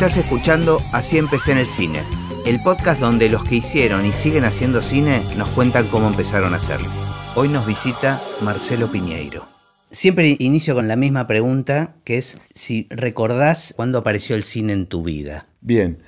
Estás escuchando Así empecé en el cine, el podcast donde los que hicieron y siguen haciendo cine nos cuentan cómo empezaron a hacerlo. Hoy nos visita Marcelo Piñeiro. Siempre inicio con la misma pregunta, que es si recordás cuándo apareció el cine en tu vida. Bien,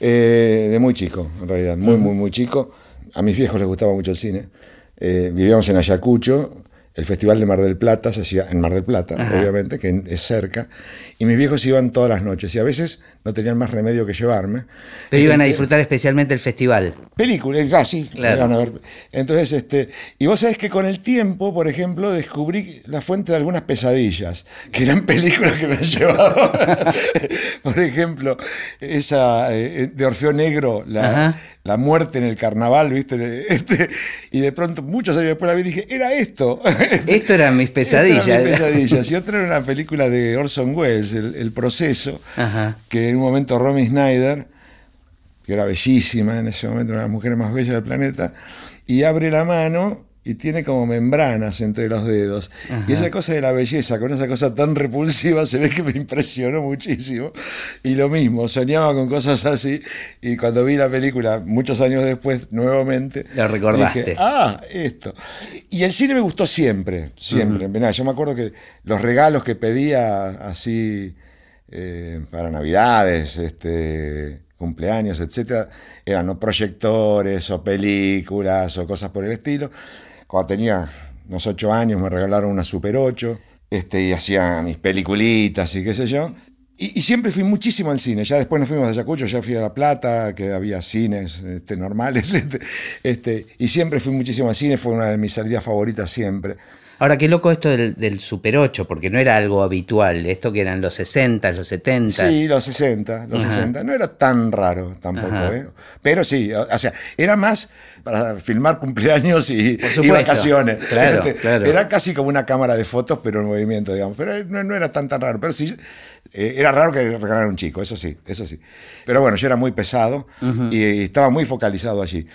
eh, de muy chico, en realidad, muy, muy, muy chico. A mis viejos les gustaba mucho el cine. Eh, vivíamos en Ayacucho, el Festival de Mar del Plata se hacía en Mar del Plata, obviamente, que es cerca, y mis viejos iban todas las noches y a veces no tenían más remedio que llevarme. Pero iban a disfrutar especialmente el festival. Películas, casi. Claro. Entonces, este, y vos sabés que con el tiempo, por ejemplo, descubrí la fuente de algunas pesadillas, que eran películas que me han llevado. por ejemplo, esa eh, de Orfeo Negro, la, la muerte en el carnaval, ¿viste? Este, y de pronto, muchos años después la vi y dije, era esto. Esto eran mis pesadillas. Eran mis pesadillas. Y otra era una película de Orson Welles, El, Proceso, que momento Romy Snyder, que era bellísima en ese momento, una de las mujeres más bellas del planeta, y abre la mano y tiene como membranas entre los dedos. Y esa cosa de la belleza, con esa cosa tan repulsiva, se ve que me impresionó muchísimo. Y lo mismo, soñaba con cosas así. Y cuando vi la película, muchos años después, nuevamente, lo recordaste. Dije, ah, esto. Y el cine me gustó siempre, siempre. Yo me acuerdo que los regalos que pedía así eh, para Navidades, este cumpleaños, etcétera, eran o proyectores o películas o cosas por el estilo. Cuando tenía unos ocho años me regalaron una Super 8 este, y hacía mis peliculitas y qué sé yo. Y, siempre fui muchísimo al cine. Ya después nos fuimos a Ayacucho, ya fui a La Plata, que había cines este, normales. Este, este, y siempre fui muchísimo al cine, fue una de mis salidas favoritas siempre. Ahora, qué loco esto del, Super 8, porque no era algo habitual, esto que eran los 60, los 70. Sí, los 60, los 60. No era tan raro tampoco, ¿eh? Pero sí, o sea, era más para filmar cumpleaños y, vacaciones. Claro, claro. Era casi como una cámara de fotos, pero en movimiento, digamos. Pero no, era tan tan raro. Pero sí, eh, era raro que regalaran un chico, eso sí, eso sí. Pero bueno, yo era muy pesado y estaba muy focalizado allí.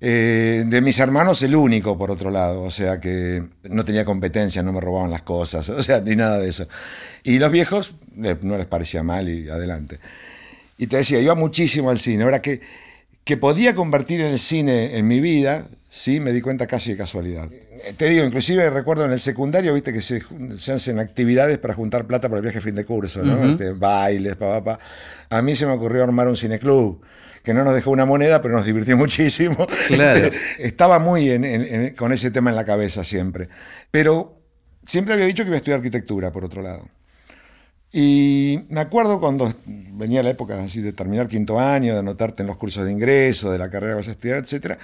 Eh, de mis hermanos, el único, por otro lado. O sea que no tenía competencia, no me robaban las cosas, o sea, ni nada de eso. Y los viejos no les parecía mal y adelante. Y te decía, iba muchísimo al cine. Ahora que, que podía convertir el cine en mi vida, sí, me di cuenta casi de casualidad. Te digo, inclusive recuerdo en el secundario, viste que se, hacen actividades para juntar plata para el viaje a fin de curso, ¿no? Este, bailes, papá, A mí se me ocurrió armar un cineclub que no nos dejó una moneda, pero nos divirtió muchísimo. Claro. Estaba muy con ese tema en la cabeza siempre. Pero siempre había dicho que iba a estudiar arquitectura, por otro lado. Y me acuerdo cuando venía la época así de terminar quinto año, de anotarte en los cursos de ingreso, de la carrera que vas a estudiar, etcétera,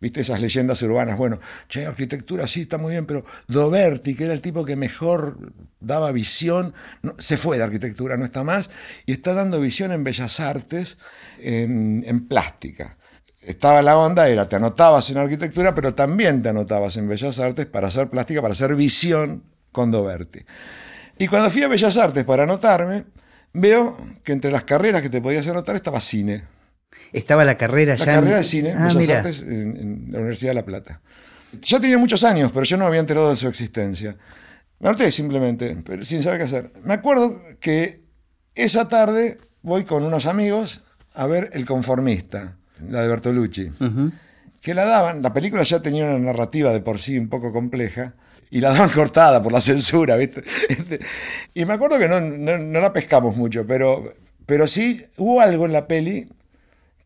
viste esas leyendas urbanas, bueno, che, arquitectura sí está muy bien, pero Doberti, que era el tipo que mejor daba visión, se fue de arquitectura, no está más, y está dando visión en bellas artes, en, plástica. Estaba la onda, era, te anotabas en arquitectura, pero también te anotabas en bellas artes para hacer plástica, para hacer visión con Doberti. Y cuando fui a Bellas Artes para anotarme, veo que entre las carreras que te podías anotar estaba cine. Estaba la carrera ya. La carrera de cine, ah, Bellas Artes, en, la Universidad de La Plata. Ya tenía muchos años, pero yo no había enterado de su existencia. Me anoté simplemente, pero sin saber qué hacer. Me acuerdo que esa tarde voy con unos amigos a ver El Conformista, la de Bertolucci, que la daban, la película ya tenía una narrativa de por sí un poco compleja, y la daban cortada por la censura, ¿viste? Y me acuerdo que no, no, la pescamos mucho, pero, pero sí hubo algo en la peli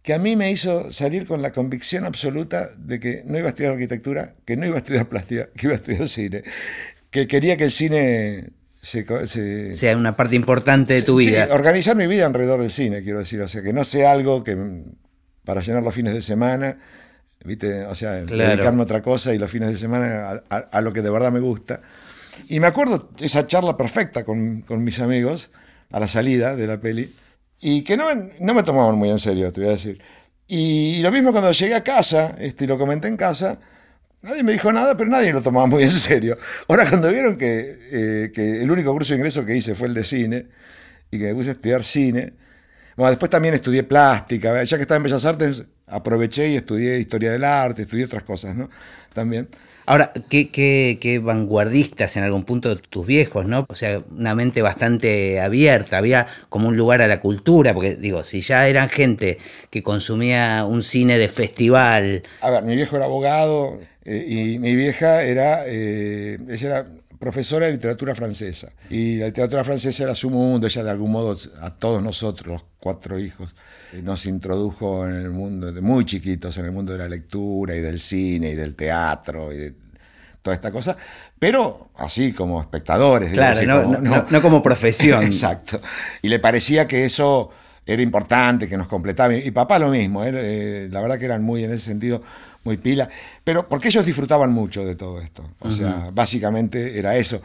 que a mí me hizo salir con la convicción absoluta de que no iba a estudiar arquitectura, que no iba a estudiar plástica, que iba a estudiar cine, que quería que el cine sea una parte importante de tu vida. organizar mi vida alrededor del cine, quiero decir, o sea, que no sea algo que para llenar los fines de semana, ¿viste? O sea, dedicarme a otra cosa y los fines de semana a, lo que de verdad me gusta. Y me acuerdo esa charla perfecta con, mis amigos a la salida de la peli, y que no, no me tomaban muy en serio, te voy a decir. Y, lo mismo cuando llegué a casa, este, y lo comenté en casa, Nadie me dijo nada, pero nadie lo tomaba muy en serio. Ahora, cuando vieron eh, que, el único curso de ingreso que hice fue el de cine y que me puse a estudiar cine, bueno, después también estudié plástica, ya que estaba en Bellas Artes, aproveché y estudié historia del arte, estudié otras cosas, ¿no? También. Ahora, ¿qué, qué, qué vanguardistas en algún punto tus viejos, ¿no? O sea, una mente bastante abierta, había como un lugar a la cultura, porque digo, si ya eran gente que consumía un cine de festival. A ver, mi viejo era abogado eh, y mi vieja era, eh, ella era profesora de literatura francesa. Y la literatura francesa era su mundo, ella de algún modo a todos nosotros, los cuatro hijos, eh, nos introdujo en el mundo, de muy chiquitos, en el mundo de la lectura y del cine y del teatro y de toda esta cosa, pero así como espectadores. Claro, no, como, profesión. Exacto. Y le parecía que eso era importante, que nos completaba. Y papá lo mismo, eh, la verdad que eran muy en ese sentido muy pila, pero porque ellos disfrutaban mucho de todo esto. O sea, básicamente era eso.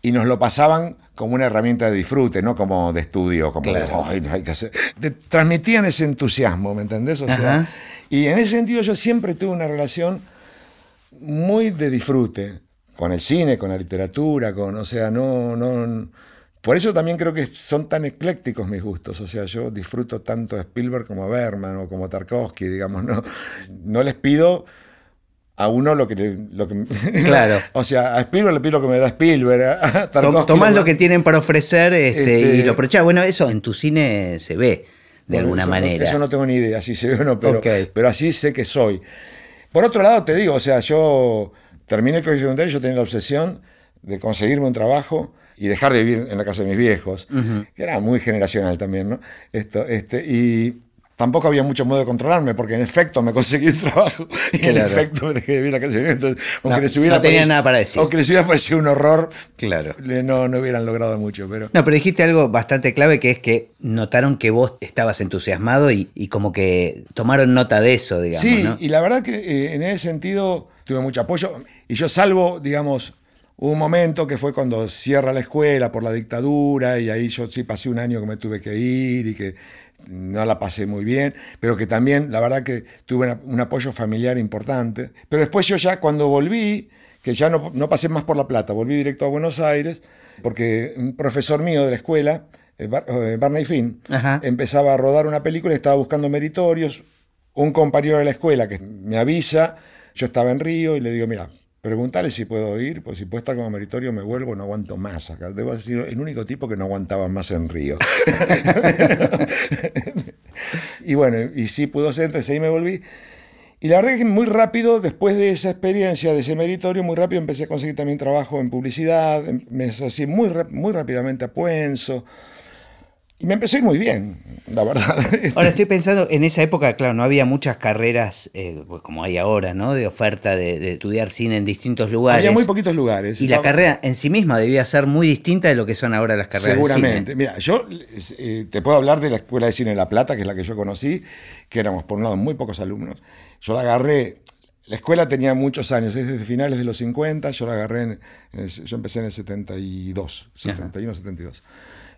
Y nos lo pasaban como una herramienta de disfrute, no como de estudio, como de, hay que hacer. transmitían ese entusiasmo, ¿me entendés? O sea, y en ese sentido yo siempre tuve una relación muy de disfrute con el cine, con la literatura, con, o sea, no, no, por eso también creo que son tan eclécticos mis gustos. O sea, yo disfruto tanto de Spielberg como Berman o como Tarkovsky, digamos, no, no les pido a uno lo que, lo que claro. O sea a Spielberg le pido lo que me da Spielberg tomás lo que tienen para ofrecer este, y este lo aprovechás. Bueno eso en tu cine se ve de alguna manera. eso no tengo ni idea si se ve o no pero, pero así sé que soy. Por otro lado te digo o sea yo terminé el colegio secundario yo tenía la obsesión de conseguirme un trabajo y dejar de vivir en la casa de mis viejos, que era muy generacional también, ¿no? Esto, este, y tampoco había mucho modo de controlarme, porque en efecto me conseguí un trabajo y en efecto me dejé de vivir en la casa de mis viejos. aunque no, les hubiera tenía nada para decir. Aunque les hubiera parecido un horror, claro. no, no hubieran logrado mucho. Pero... No, pero dijiste algo bastante clave, que es que notaron que vos estabas entusiasmado y, y como que tomaron nota de eso, digamos. Sí, y la verdad que eh, en ese sentido tuve mucho apoyo. Y yo salvo, digamos, Hubo un momento que fue cuando cierra la escuela por la dictadura y ahí yo sí pasé un año que me tuve que ir y que no la pasé muy bien, pero que también la verdad que tuve un apoyo familiar importante. Pero después yo ya cuando volví, que ya no, pasé más por La Plata, volví directo a Buenos Aires, porque un profesor mío de la escuela, eh, eh, Barney Finn, empezaba a rodar una película y estaba buscando meritorios. Un compañero de la escuela que me avisa, yo estaba en Río y le digo, mira, Preguntarle si puedo ir, pues si puedo estar como meritorio me vuelvo, no aguanto más acá. Debo decir, el único tipo que no aguantaba más en Río. y bueno, y sí pudo ser, entonces ahí me volví. Y la verdad es que muy rápido, después de esa experiencia, de ese meritorio, muy rápido empecé a conseguir también trabajo en publicidad, em, me así muy, muy rápidamente a Puenzo. Y me empecé muy bien, la verdad. Ahora estoy pensando, en esa época, claro, no había muchas carreras eh, pues como hay ahora, ¿no? De oferta de, estudiar cine en distintos lugares. Había muy poquitos lugares. Y la carrera en sí misma debía ser muy distinta de lo que son ahora las carreras Seguramente. de cine. Mira, yo eh, te puedo hablar de la Escuela de Cine de La Plata, que es la que yo conocí, que éramos por un lado muy pocos alumnos. Yo la agarré la escuela tenía muchos años, es desde finales de los 50, yo la agarré, en, yo empecé en el 72, 71, 72.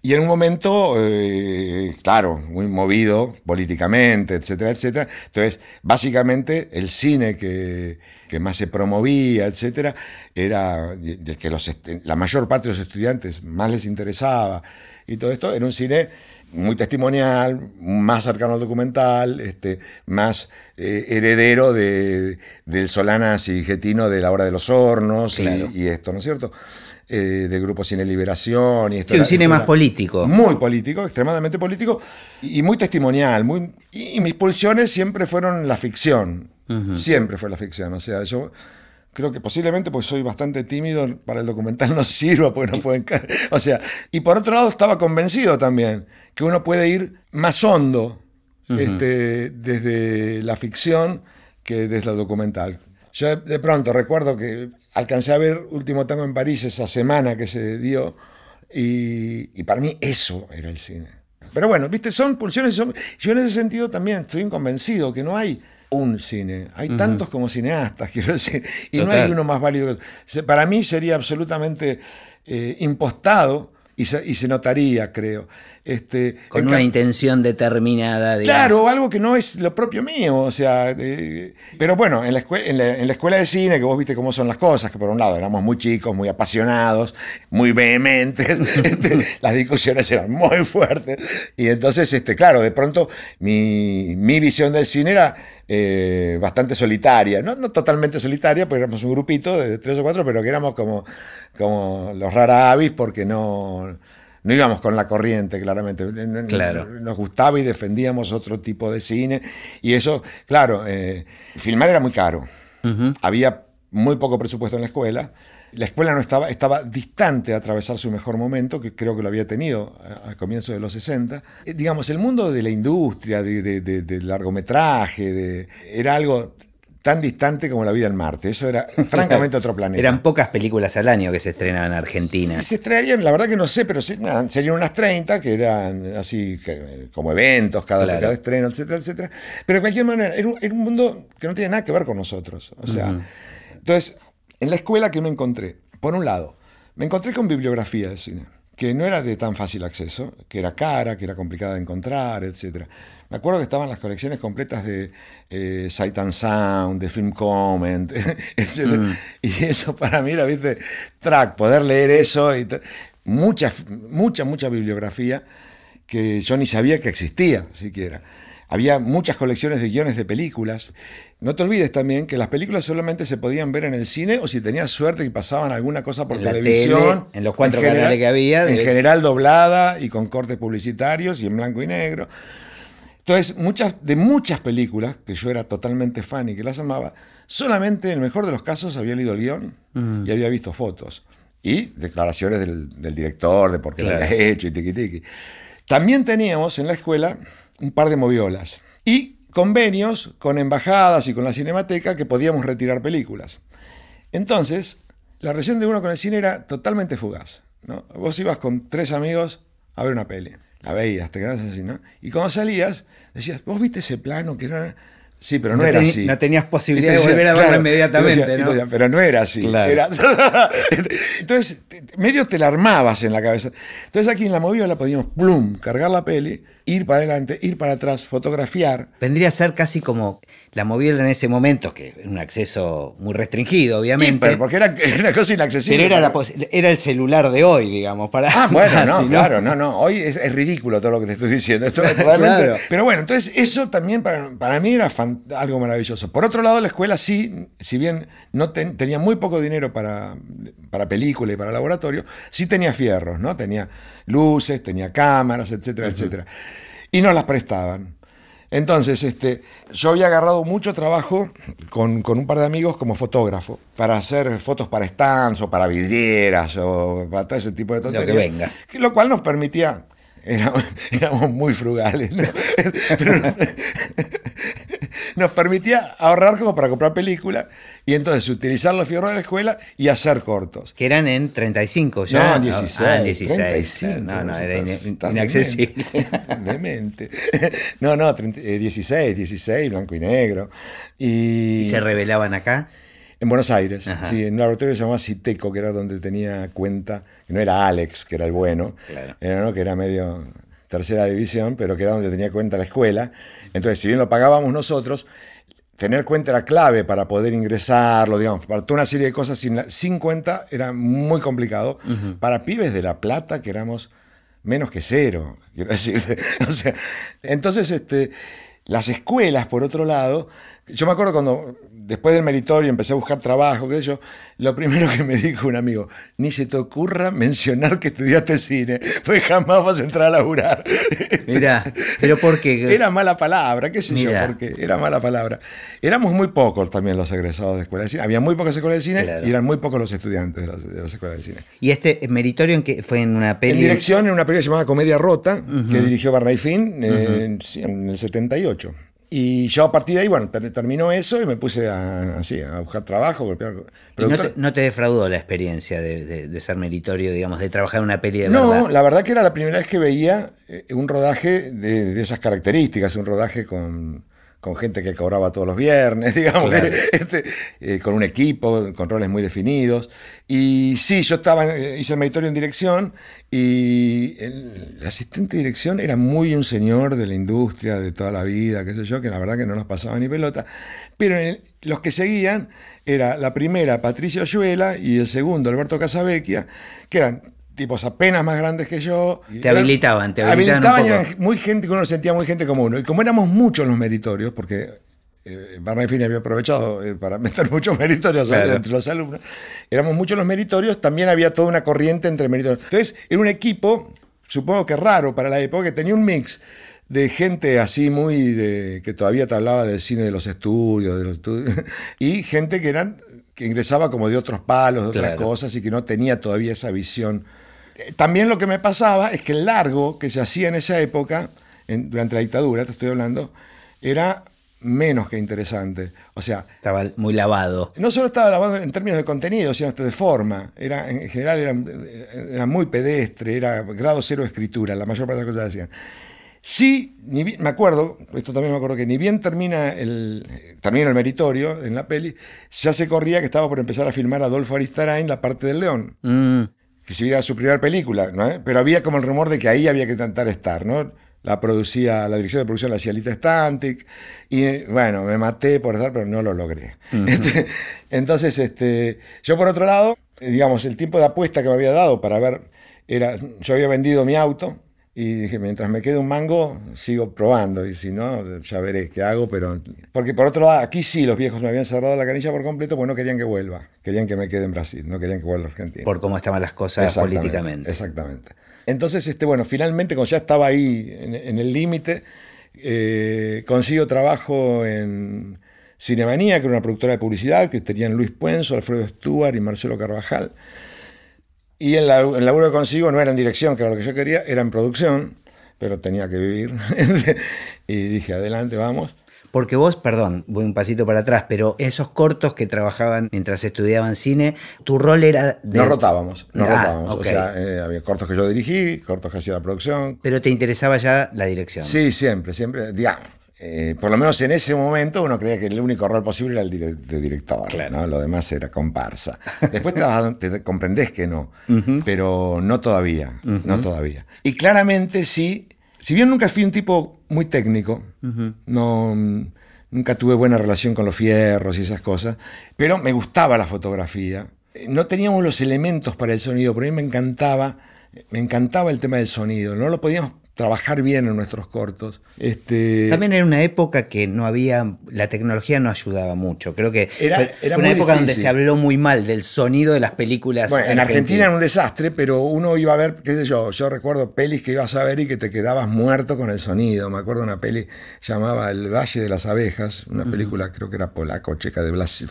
Y en un momento, eh, claro, muy movido políticamente, etcétera, etcétera. Entonces, básicamente, el cine que, más se promovía, etcétera, era el que los, la mayor parte de los estudiantes más les interesaba. Y todo esto era un cine muy testimonial, más cercano al documental, este, más eh, heredero de, del Solanas y Getino de la hora de los hornos y esto, ¿no es cierto? Eh, de Grupo Cine Liberación. Y esto sí, un cine más político. Muy político, extremadamente político y muy testimonial. Muy, y, mis pulsiones siempre fueron la ficción. Siempre fue la ficción. O sea, yo creo que posiblemente pues soy bastante tímido para el documental no sirva porque no pueden o sea y por otro lado estaba convencido también que uno puede ir más hondo este, desde la ficción que desde el documental yo de pronto recuerdo que alcancé a ver Último Tango en París esa semana que se dio y, para mí eso era el cine. Pero bueno, viste, son pulsiones, son, yo en ese sentido también estoy convencido que no hay un cine, hay tantos como cineastas, quiero decir, y no hay uno más válido. Para mí sería absolutamente eh, impostado y se, notaría, creo. Este, Con una intención determinada. Claro, algo que no es lo propio mío, o sea, pero bueno, en la, en, la, escuela de cine, que vos viste cómo son las cosas, que por un lado éramos muy chicos, muy apasionados, muy vehementes, este, las discusiones eran muy fuertes, y entonces, este, claro, de pronto mi, mi visión del cine era eh, bastante solitaria, ¿no? no totalmente solitaria, porque éramos un grupito de tres o cuatro, pero que éramos como, como los rara avis porque no, no íbamos con la corriente, claramente. Claro. Nos gustaba y defendíamos otro tipo de cine. Y eso, claro, eh, filmar era muy caro. Había muy poco presupuesto en la escuela la escuela no estaba, estaba distante de atravesar su mejor momento, que creo que lo había tenido a, comienzos de los 60. Eh, digamos, el mundo de la industria, de, largometraje, de, era algo tan distante como la vida en Marte. Eso era francamente otro planeta. Eran pocas películas al año que se estrenaban en Argentina. se estrenarían, la verdad que no sé, pero serían unas 30 que eran así como eventos, cada, cada estreno, etcétera, etcétera. Pero de cualquier manera, era un, mundo que no tiene nada que ver con nosotros. O sea, entonces en la escuela que me encontré, por un lado, me encontré con bibliografía de cine, que no era de tan fácil acceso, que era cara, que era complicada de encontrar, etc. Me acuerdo que estaban las colecciones completas de eh, Sight and Sound, de Film Comment, etc. Mm. Y eso para mí era, viste, track, poder leer eso y mucha, mucha, mucha bibliografía que yo ni sabía que existía siquiera. Había muchas colecciones de guiones de películas. No te olvides también que las películas solamente se podían ver en el cine o si tenías suerte y pasaban alguna cosa por televisión. en los cuatro canales que había. En general doblada y con cortes publicitarios y en blanco y negro. Entonces, muchas, de muchas películas, que yo era totalmente fan y que las amaba, solamente en el mejor de los casos había leído el guion mm. y había visto fotos. Y declaraciones del, director, de por qué lo había hecho y tiqui tiqui. También teníamos en la escuela un par de moviolas. Y convenios con embajadas y con la cinemateca que podíamos retirar películas. Entonces, la relación de uno con el cine era totalmente fugaz. ¿no? Vos ibas con tres amigos a ver una peli. La veías, te quedabas así, ¿no? Y cuando salías, decías, ¿vos viste ese plano que era Sí, pero no, era así. No tenías posibilidad de volver a verlo inmediatamente, ¿no? pero no era así. entonces, medio te la armabas en la cabeza. Entonces aquí en la movida podíamos, plum, cargar la peli, ir para adelante, ir para atrás, fotografiar. Vendría a ser casi como la movida en ese momento, que es un acceso muy restringido, obviamente. porque era, una cosa inaccesible. Pero era, el celular de hoy, digamos. Para, ah, bueno, no, claro, no, no. Hoy es, ridículo todo lo que te estoy diciendo. Esto, Pero bueno, entonces eso también para, para mí era algo maravilloso. Por otro lado, la escuela sí, si bien no tenía muy poco dinero para, para película y para laboratorio, sí tenía fierros, ¿no? Tenía luces, tenía cámaras, etcétera, etcétera. Y no las prestaban. Entonces, este, yo había agarrado mucho trabajo con, un par de amigos como fotógrafo para hacer fotos para stands o para vidrieras o para todo ese tipo de tonterías. Lo que venga. Lo cual nos permitía éramos, muy frugales, nos permitía ahorrar como para comprar películas y entonces utilizar los fierros de la escuela y hacer cortos. Que eran en 35 ya. No, 16. Ah, 16. no, no, era inaccesible. Demente. No, no, 16, 16, blanco y negro. Y, ¿Y se revelaban acá? En Buenos Aires, sí, en un laboratorio que se llamaba Citeco, que era donde tenía cuenta, que no era Alex, que era el bueno, era, que era medio tercera división, pero que era donde tenía cuenta la escuela. Entonces, si bien lo pagábamos nosotros, tener cuenta era clave para poder ingresarlo, digamos, para toda una serie de cosas sin, cuenta era muy complicado. Para pibes de La Plata, que éramos menos que cero, quiero decir. o sea, entonces, este, las escuelas, por otro lado, yo me acuerdo cuando después del meritorio empecé a buscar trabajo, qué sé yo, lo primero que me dijo un amigo, ni se te ocurra mencionar que estudiaste cine, pues jamás vas a entrar a laburar. Mira, pero ¿por qué? Era mala palabra, qué sé yo, porque era mala palabra. Éramos muy pocos también los egresados de escuela de cine, había muy pocas escuelas de cine y eran muy pocos los estudiantes de las, escuelas de cine. ¿Y este meritorio en que fue en una peli? En dirección, en una película llamada Comedia Rota, que dirigió Barney Finn en el 78. Y yo a partir de ahí, bueno, terminó eso y me puse a, así, a buscar trabajo. ¿Y no te, defraudó la experiencia de, ser meritorio, digamos, de trabajar en una peli de no, verdad? No, la verdad que era la primera vez que veía eh, un rodaje de esas características, un rodaje con, con gente que cobraba todos los viernes, digamos, este, eh, con un equipo, con roles muy definidos. Y sí, yo estaba, eh, hice el meritorio en dirección y el, asistente de dirección era muy un señor de la industria de toda la vida, qué sé yo, que la verdad que no nos pasaba ni pelota. Pero los que seguían era la primera Patricia Oyuela y el segundo Alberto Casavecchia, que eran tipos apenas más grandes que yo. Te habilitaban, te habilitaban. muy gente, uno sentía muy gente como uno. Y como éramos muchos los meritorios, porque eh, Barney Fini había aprovechado eh, para meter muchos meritorios entre los alumnos. Éramos muchos los meritorios, también había toda una corriente entre meritorios. Entonces, era un equipo, supongo que raro para la época, que tenía un mix de gente así muy de que todavía te hablaba del cine de los estudios, de los estudios y gente que eran que ingresaba como de otros palos, de otras cosas y que no tenía todavía esa visión. Eh, también lo que me pasaba es que el largo que se hacía en esa época, durante la dictadura, te estoy hablando, era menos que interesante. O sea. Estaba muy lavado. No solo estaba lavado en términos de contenido, sino hasta de forma. Era, en general era, era muy pedestre, era grado cero de escritura, la mayor parte de las cosas hacían. Sí, me acuerdo, esto también me acuerdo que ni bien termina el, termina el meritorio en la peli, ya se corría que estaba por empezar a filmar Adolfo Aristarain la parte del león. Mm. Que si era su primera película, ¿no? pero había como el rumor de que ahí había que intentar estar, ¿no? La producía, la dirección de producción la hacía Lita Stantic, y bueno, me maté por estar, pero no lo logré. Este, entonces, este, yo por otro lado, digamos, el tiempo de apuesta que me había dado para ver, era, yo había vendido mi auto, y dije, mientras me quede un mango, sigo probando. Y si no, ya veré qué hago. Pero. Porque por otro lado, aquí sí los viejos me habían cerrado la canilla por completo porque no querían que vuelva. Querían que me quede en Brasil, no querían que vuelva a Argentina. Por cómo estaban las cosas políticamente. Exactamente. Entonces, este, bueno, finalmente, cuando ya estaba ahí en, el límite, eh, consigo trabajo en Cinemanía, que era una productora de publicidad, que tenían Luis Puenzo, Alfredo Stuart y Marcelo Carvajal. Y el, el laburo que consigo no era en dirección, que era lo que yo quería, era en producción, pero tenía que vivir. y dije, adelante, vamos. Porque vos, perdón, voy un pasito para atrás, pero esos cortos que trabajaban mientras estudiaban cine, tu rol era de... No rotábamos, no ah, rotábamos. O sea, eh, había cortos que yo dirigí, cortos que hacía la producción. Pero te interesaba ya la dirección. Sí, siempre, siempre. Digamos, eh, por lo menos en ese momento uno creía que el único rol posible era el de director, ¿no? lo demás era comparsa. Después te, comprendés que no, pero no todavía, no todavía. Y claramente sí, si bien nunca fui un tipo muy técnico, no, nunca tuve buena relación con los fierros y esas cosas, pero me gustaba la fotografía. No teníamos los elementos para el sonido, pero a mí me encantaba, me encantaba el tema del sonido. No lo podíamos trabajar bien en nuestros cortos. Este... También era una época que no había, la tecnología no ayudaba mucho. Creo que era, una época donde se habló muy mal del sonido de las películas. Bueno, en, Argentina. era un desastre, pero uno iba a ver, qué sé yo, yo recuerdo pelis que ibas a ver y que te quedabas muerto con el sonido. Me acuerdo una peli llamaba El Valle de las Abejas, una película creo que era polaco, checa, de Brasil,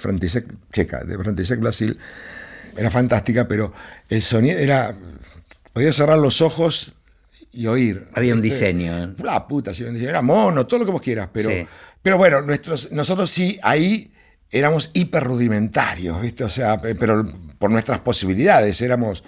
checa, de Frantisek Brasil. Era fantástica, pero el sonido era... Podías cerrar los ojos y oír. Había un diseño. La puta, sí, un diseño. Era mono, todo lo que vos quieras, pero, pero bueno, nuestros, nosotros sí ahí éramos hiper rudimentarios, ¿viste? O sea, pero por nuestras posibilidades éramos.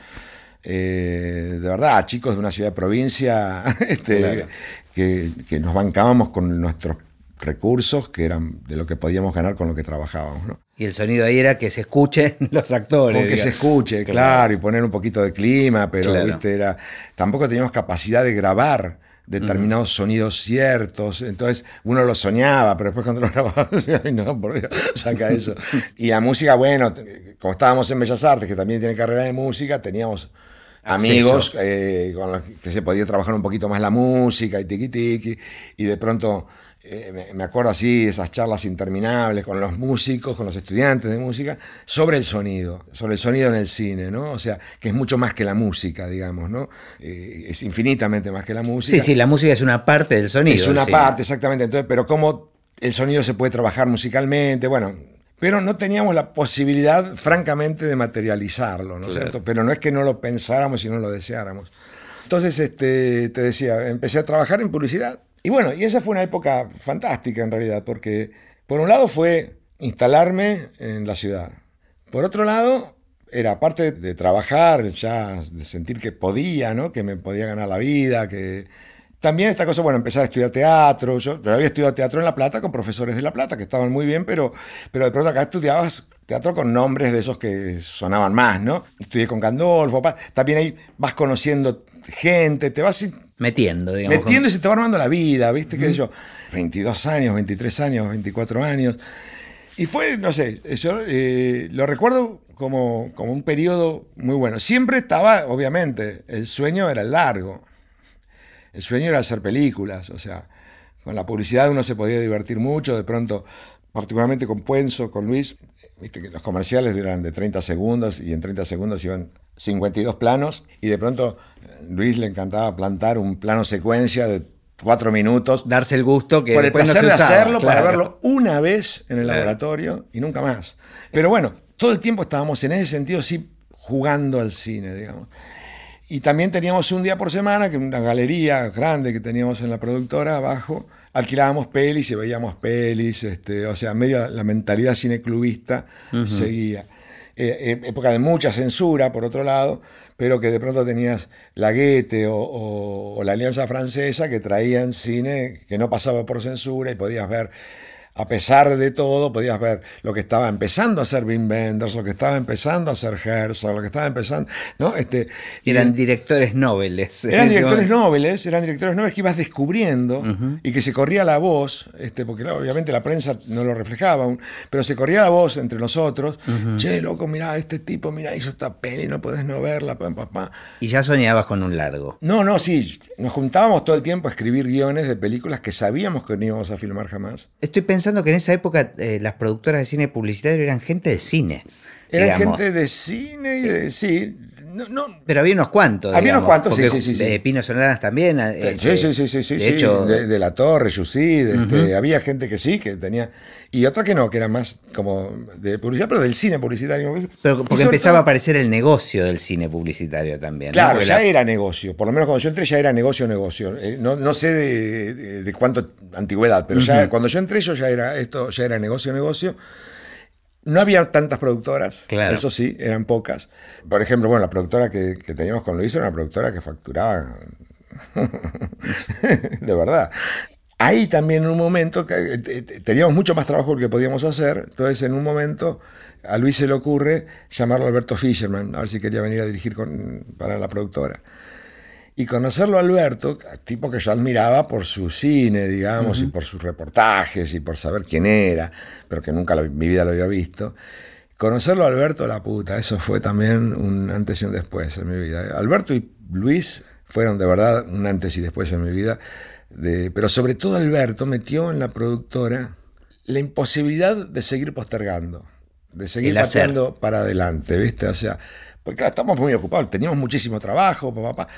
Eh, de verdad, chicos de una ciudad de provincia este, que, que, nos bancábamos con nuestros recursos que eran de lo que podíamos ganar con lo que trabajábamos. ¿no? Y el sonido ahí era que se escuchen los actores. que se escuche, claro. y poner un poquito de clima, pero ¿viste? Era, tampoco teníamos capacidad de grabar determinados sonidos ciertos, entonces uno lo soñaba, pero después cuando lo grababa, no, por Dios, saca eso. y la música, bueno, como estábamos en Bellas Artes, que también tiene carrera de música, teníamos amigos eh, con los que se podía trabajar un poquito más la música y tiki tiki, y de pronto eh, me acuerdo así, esas charlas interminables con los músicos, con los estudiantes de música, sobre el sonido, sobre el sonido en el cine, ¿no? O sea, que es mucho más que la música, digamos, ¿no? Eh, es infinitamente más que la música. Sí, sí, la música es una parte del sonido. Es una parte, exactamente. Entonces, pero cómo el sonido se puede trabajar musicalmente, bueno, pero no teníamos la posibilidad, francamente, de materializarlo, ¿no es cierto? Pero no es que no lo pensáramos y no lo deseáramos. Entonces, este, te decía, empecé a trabajar en publicidad y bueno, y esa fue una época fantástica en realidad, porque por un lado fue instalarme en la ciudad. Por otro lado, era aparte de trabajar, ya de sentir que podía, ¿no? que me podía ganar la vida, que también esta cosa, bueno, empezar a estudiar teatro. Yo, había estudiado teatro en La Plata con profesores de La Plata que estaban muy bien, pero, pero de pronto acá estudiabas teatro con nombres de esos que sonaban más, ¿no? Estudié con Gandolfo, también ahí vas conociendo gente, te vas metiendo, digamos. Metiendo y se te va armando la vida, ¿viste? ¿Qué sé yo? 22 años, 23 años, 24 años. Y fue, no sé, yo eh, lo recuerdo como, como un periodo muy bueno. Siempre estaba, obviamente, el sueño era largo. El sueño era hacer películas, o sea, con la publicidad uno se podía divertir mucho, de pronto particularmente con Puenzo, con Luis, viste que los comerciales eran de 30 segundos y en 30 segundos iban 52 planos y de pronto Luis le encantaba plantar un plano secuencia de cuatro minutos. Darse el gusto que por el no placer se de hacerlo, para verlo una vez en el Claro. laboratorio y nunca más. Pero bueno, todo el tiempo estábamos en ese sentido, sí, jugando al cine, digamos. Y también teníamos un día por semana, que una galería grande que teníamos en la productora abajo, alquilábamos pelis y veíamos pelis, este, o sea, medio la, la mentalidad cineclubista seguía. Eh, eh, época de mucha censura, por otro lado, pero que de pronto tenías la Goethe o, o- o la Alianza Francesa que traían cine que no pasaba por censura y podías ver, a pesar de todo, podías ver lo que estaba empezando a hacer Wim Wenders, lo que estaba empezando a hacer Herzog, lo que estaba empezando, ¿no? Este, y- Eran directores nobles. en eran directores nobles, eran directores nobles que ibas descubriendo y que se corría la voz, este, porque obviamente la prensa no lo reflejaba aún, pero se corría la voz entre nosotros. Che, loco, mirá, este tipo, mirá, hizo esta peli, no podés no verla, pam, pam, pam". Y ya soñabas con un largo. No, no, sí, nos juntábamos todo el tiempo a escribir guiones de películas que sabíamos que no íbamos a filmar jamás. Estoy pensando que en esa época eh, las productoras de cine publicitario eran gente de cine. Eran digamos. gente de cine y de. Sí, no, no, Pero había unos cuantos. Había digamos, unos cuantos, sí, porque, sí, sí, sí. eh, Pino Solanas también. eh, Sí, eh, sí, sí, sí, sí, De sí, hecho, de, de la Torre, Yusid, este, Ujú. había gente que sí, que tenía, y otra que no, que era más como de publicidad, pero del cine publicitario. pero porque empezaba todo- a aparecer el negocio del cine publicitario también. Claro, ya la- era negocio, por lo menos cuando yo entré ya era negocio, negocio. Eh, no, no sé de, de- cuánto antigüedad, pero ya cuando yo entré yo ya era esto, ya era negocio, negocio. No había tantas productoras, Claro. eso sí, eran pocas. Por ejemplo, bueno, la productora que, que teníamos con Luis era una productora que facturaba de verdad. Ahí también en un momento que, eh, teníamos mucho más trabajo que podíamos hacer, entonces en un momento a Luis se le ocurre llamarlo a Alberto Fisherman, a ver si quería venir a dirigir con- para la productora. Y conocerlo a Alberto, tipo que yo admiraba por su cine, digamos, y por sus reportajes, y por saber quién era, pero que nunca en mi vida lo había visto. Conocerlo a Alberto, la puta, eso fue también un antes y un después en mi vida. Alberto y Luis fueron de verdad un antes y después en mi vida, de- pero sobre todo Alberto metió en la productora la imposibilidad de seguir postergando, de seguir pateando para adelante, ¿viste? O sea, porque claro, estamos muy ocupados, teníamos muchísimo trabajo, papá, papá.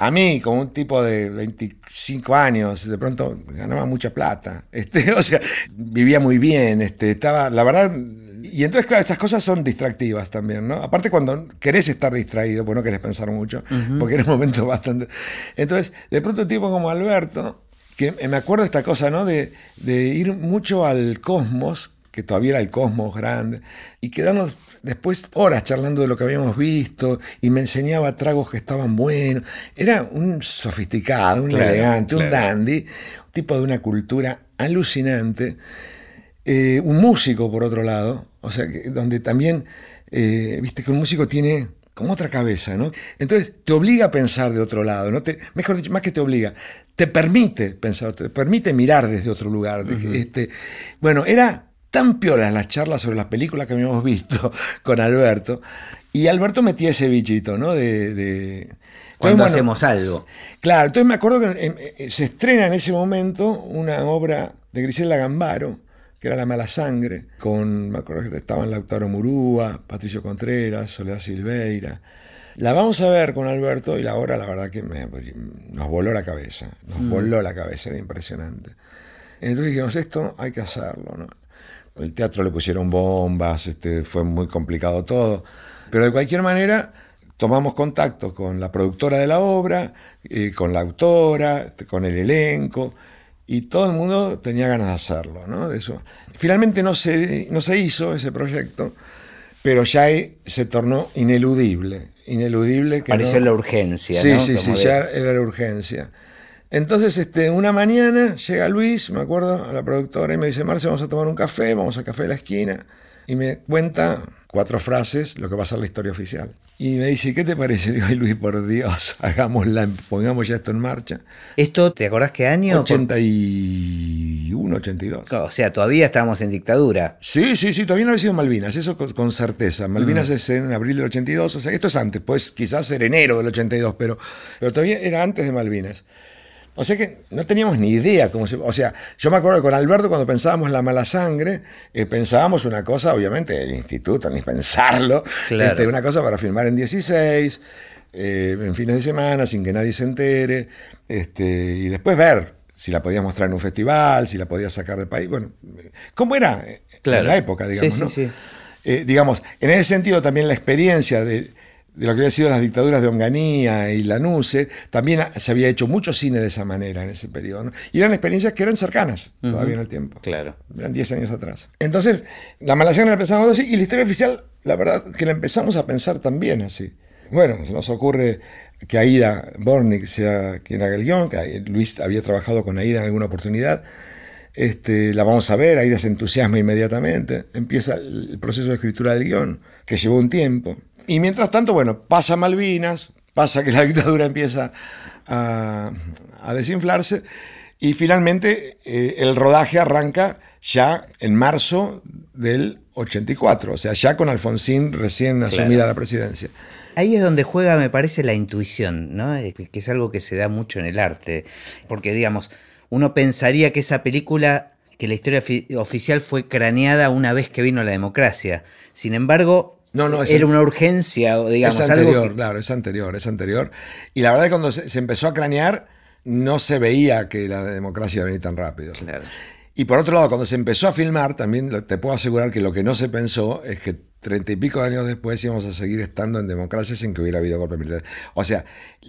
A mí, como un tipo de 25 años, de pronto ganaba mucha plata. Este, o sea, vivía muy bien, este, estaba, la verdad. Y entonces, claro, estas cosas son distractivas también, ¿no? Aparte, cuando querés estar distraído, pues no querés pensar mucho, porque era un momento bastante. Entonces, de pronto, un tipo como Alberto, que me acuerdo esta cosa, ¿no? De, de ir mucho al cosmos, que todavía era el cosmos grande, y quedarnos después horas charlando de lo que habíamos visto, y me enseñaba tragos que estaban buenos. Era un sofisticado, un Claro, elegante, un dandy, un tipo de una cultura alucinante, eh, un músico por otro lado, o sea, que, donde también, eh, viste que un músico tiene como otra cabeza, ¿no? Entonces te obliga a pensar de otro lado, ¿no? Te, mejor dicho, más que te obliga, te permite pensar, te permite mirar desde otro lugar. este, bueno, era tan piolas las charlas sobre las películas que habíamos visto con Alberto, y Alberto metía ese bichito, ¿no? De, de- Cuando Entonces, bueno, hacemos algo. Claro, entonces me acuerdo que eh, eh, se estrena en ese momento una obra de Griselda Gambaro, que era La Mala Sangre, con, me acuerdo que estaban Lautaro Murúa, Patricio Contreras, Soledad Silveira. La vamos a ver con Alberto y la obra, la verdad que me- nos voló la cabeza, nos voló la cabeza, era impresionante. Entonces dijimos, esto hay que hacerlo, ¿no? El teatro le pusieron bombas, este, fue muy complicado todo, pero de cualquier manera tomamos contacto con la productora de la obra, eh, con la autora, con el elenco, y todo el mundo tenía ganas de hacerlo, ¿no? De eso. Finalmente no se, no se hizo ese proyecto, pero ya se tornó ineludible, ineludible. Que Pareció no- la urgencia, Sí, ¿no? sí, sí, de- ya era la urgencia. Entonces, este, una mañana llega Luis, me acuerdo, a la productora, y me dice, Marce, vamos a tomar un café, vamos al café de la esquina, y me cuenta cuatro frases, lo que va a ser la historia oficial. Y me dice, ¿qué te parece? Digo, ay Luis, por Dios, hagámosla, pongamos ya esto en marcha. ¿Esto, te acordás qué año? 81, 82. O sea, todavía estábamos en dictadura. Sí, sí, sí, todavía no había sido Malvinas, eso con, con certeza. Malvinas es en abril del 82, o sea, esto es antes, pues quizás era enero del 82, pero, pero todavía era antes de Malvinas. O sea que no teníamos ni idea cómo se... O sea, yo me acuerdo que con Alberto cuando pensábamos la mala sangre, eh, pensábamos una cosa, obviamente, el instituto, ni pensarlo, Claro. este, una cosa para filmar en 16, eh, en fines de semana, sin que nadie se entere, este, y después ver si la podías mostrar en un festival, si la podías sacar del país. Bueno, ¿cómo era eh, Claro. en la época, digamos? Sí, sí, ¿no? sí. Eh, digamos, en ese sentido también la experiencia de, de lo que había sido las dictaduras de Onganía y Lanuse, también se había hecho mucho cine de esa manera en ese periodo. ¿no? Y eran experiencias que eran cercanas todavía en el tiempo. Claro. Eran 10 años atrás. Entonces, la malación la empezamos así y la historia oficial, la verdad, que la empezamos a pensar también así. Bueno, se nos ocurre que Aida Bornik sea quien haga el guion, que Luis había trabajado con Aida en alguna oportunidad. Este, la vamos a ver, Aida se entusiasma inmediatamente, empieza el el proceso de escritura del guion, que llevó un tiempo. Y mientras tanto, bueno, pasa Malvinas, pasa que la dictadura empieza a, a desinflarse y finalmente eh, el rodaje arranca ya en marzo del 84, o sea, ya con Alfonsín recién asumida la presidencia. Ahí es donde juega, me parece, la intuición, ¿no? Que es algo que se da mucho en el arte. Porque, digamos, uno pensaría que esa película, que la historia fi- oficial fue craneada una vez que vino la democracia. Sin embargo, No, no, es era una urgencia, o digamos, es algo anterior, que- claro, es anterior, es anterior. Y la verdad es que cuando se, se empezó a cranear, no se veía que la democracia iba a venir tan rápido. Claro. Y por otro lado, cuando se empezó a filmar, también te puedo asegurar que lo que no se pensó es que treinta y pico de años después íbamos a seguir estando en democracia sin que hubiera habido golpe militar. O sea,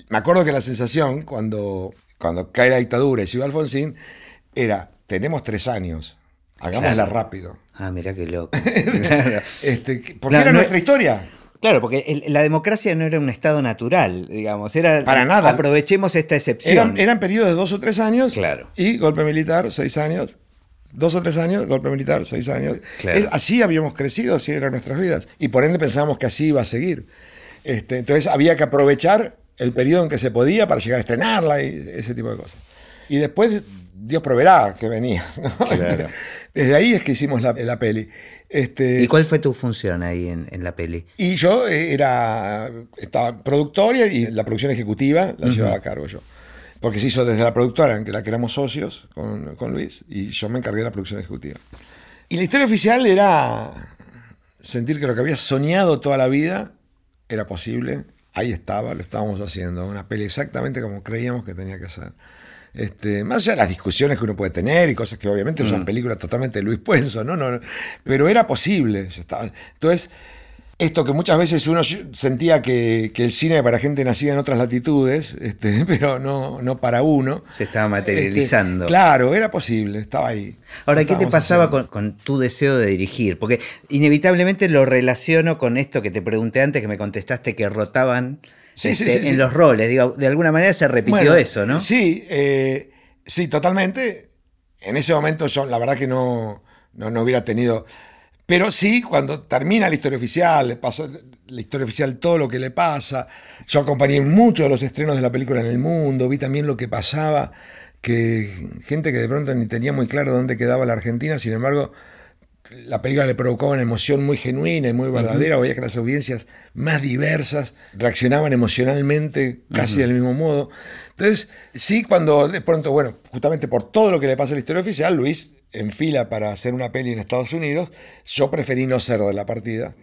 me acuerdo que la sensación cuando, cuando cae la dictadura y se iba Alfonsín era, tenemos tres años, hagámosla Claro. rápido. Ah, mirá qué loco. claro. Este, porque No, era no- nuestra historia. Claro, porque el- la democracia no era un estado natural, digamos, era Para nada. aprovechemos esta excepción. Eran, eran periodos de dos o tres años Claro. y golpe militar, seis años. Dos o tres años, golpe militar, seis años. Claro. Es- así habíamos crecido, así eran nuestras vidas. Y por ende pensábamos que así iba a seguir. Este, entonces había que aprovechar el periodo en que se podía para llegar a estrenarla y ese tipo de cosas. Y después Dios proveerá que venía. ¿no? Claro. Desde ahí es que hicimos la, la peli. Este, ¿Y cuál fue tu función ahí en, en la peli? y yo eh, era, estaba productor y la producción ejecutiva la llevaba a cargo yo. Porque se hizo desde la productora, en que la que éramos socios con, con Luis, y yo me encargué de la producción ejecutiva. Y la historia oficial era sentir que lo que había soñado toda la vida era posible. Ahí estaba, lo estábamos haciendo. Una peli exactamente como creíamos que tenía que ser. Este, más allá de las discusiones que uno puede tener y cosas que obviamente son películas totalmente de Luis Puenzo, ¿no? No, no, pero era posible. Entonces, esto que muchas veces uno sentía que, que el cine era para gente nacida en otras latitudes, este, pero no, no para uno. Se estaba materializando. Este, claro, era posible, estaba ahí. Ahora, ¿qué te pasaba con tu deseo de dirigir? Porque inevitablemente lo relaciono con esto que te pregunté antes, que me contestaste que rotaban Sí, sí, este, sí, en los roles. Digo, de alguna manera se repitió Bueno, eso, ¿no? Sí, eh, sí, totalmente. En ese momento yo la verdad que no, no, no hubiera tenido... Pero sí, cuando termina la historia oficial, le pasa la historia oficial todo lo que le pasa. Yo acompañé muchos de los estrenos de la película en el mundo, vi también lo que pasaba, que gente que de pronto ni tenía muy claro dónde quedaba la Argentina, sin embargo, la película le provocaba una emoción muy genuina y muy verdadera. Veía que las audiencias más diversas reaccionaban emocionalmente casi del mismo modo. Entonces, sí, cuando de pronto, bueno, justamente por todo lo que le pasa a la historia oficial, Luis en fila para hacer una peli en Estados Unidos, yo preferí no ser de la partida.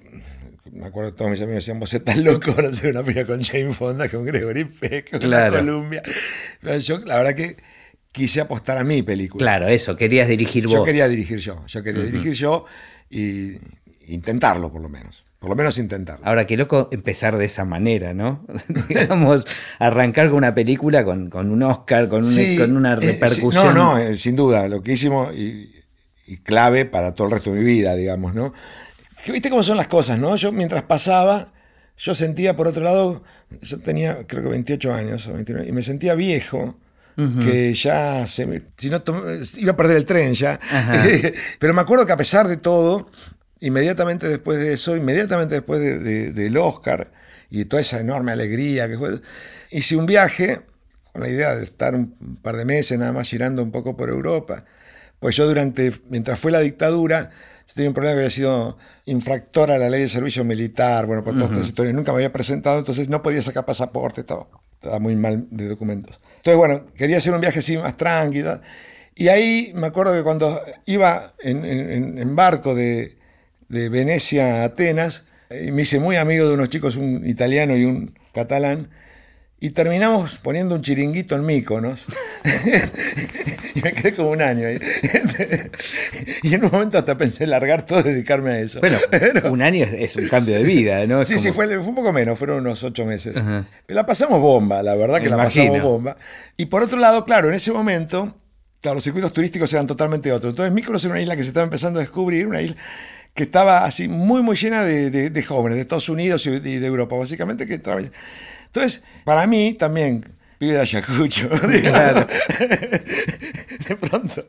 Me acuerdo que todos mis amigos decían, vos estás loco para hacer una película con Jane Fonda, con Gregory Peck, con Claro. la Columbia. Pero Yo, la verdad que quise apostar a mi película. Claro, eso, querías dirigir vos. Yo quería dirigir yo, yo quería dirigir yo y intentarlo por lo menos, por lo menos intentarlo. Ahora, qué loco empezar de esa manera, ¿no? Digamos, arrancar con una película con, con un Oscar, con, un- Sí, con una eh, repercusión. no, no, eh, sin duda, lo que hicimos y, y clave para todo el resto de mi vida, digamos, ¿no? Que viste cómo son las cosas, ¿no? Yo mientras pasaba, yo sentía por otro lado, yo tenía creo que 28 años o 29, y me sentía viejo. Que ya se me- si no iba a perder el tren ya. Pero me acuerdo que a pesar de todo, inmediatamente después de eso, inmediatamente después de- de- del Oscar y toda esa enorme alegría que fue, hice un viaje con la idea de estar un par de meses nada más girando un poco por Europa. Pues yo durante, mientras fue la dictadura, tenía un problema que había sido infractor a la ley de servicio militar, bueno, por todas estas historias, nunca me había presentado, entonces no podía sacar pasaporte, estaba estaba muy mal de documentos. Entonces, bueno, quería hacer un viaje así más tranquilo. Y ahí me acuerdo que cuando iba en, barco de, de, Venecia a Atenas, eh, me hice muy amigo de unos chicos, un italiano y un catalán, y terminamos poniendo un chiringuito en Míconos. y me quedé como un año ahí. y en un momento hasta pensé largar todo y dedicarme a eso. Bueno, un año es, un cambio de vida, ¿no? sí, sí, fue, fue, un poco menos, fueron unos ocho meses. La pasamos bomba, la verdad que la pasamos bomba. Y por otro lado, claro, en ese momento, claro, los circuitos turísticos eran totalmente otros. Entonces Míconos era una isla que se estaba empezando a descubrir, una isla que estaba así muy, muy llena de, jóvenes de Estados Unidos y de, Europa, básicamente, que entonces, para mí también, pibe de Ayacucho, claro. de pronto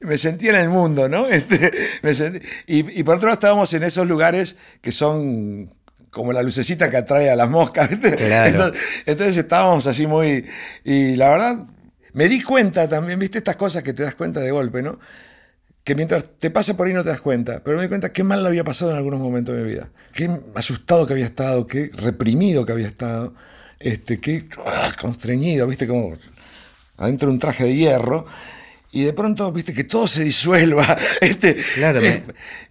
me sentía en el mundo, ¿no? Este, y, por otro lado estábamos en esos lugares que son como la lucecita que atrae a las moscas. Entonces, entonces, estábamos así muy... Y la verdad, me di cuenta también, viste estas cosas que te das cuenta de golpe, ¿no? Que mientras te pasa por ahí no te das cuenta, pero me di cuenta qué mal le había pasado en algunos momentos de mi vida, qué asustado que había estado, qué reprimido que había estado, este, qué ah, constreñido, viste, como adentro de un traje de hierro, y de pronto, viste, que todo se disuelva. Este, claro. Eh,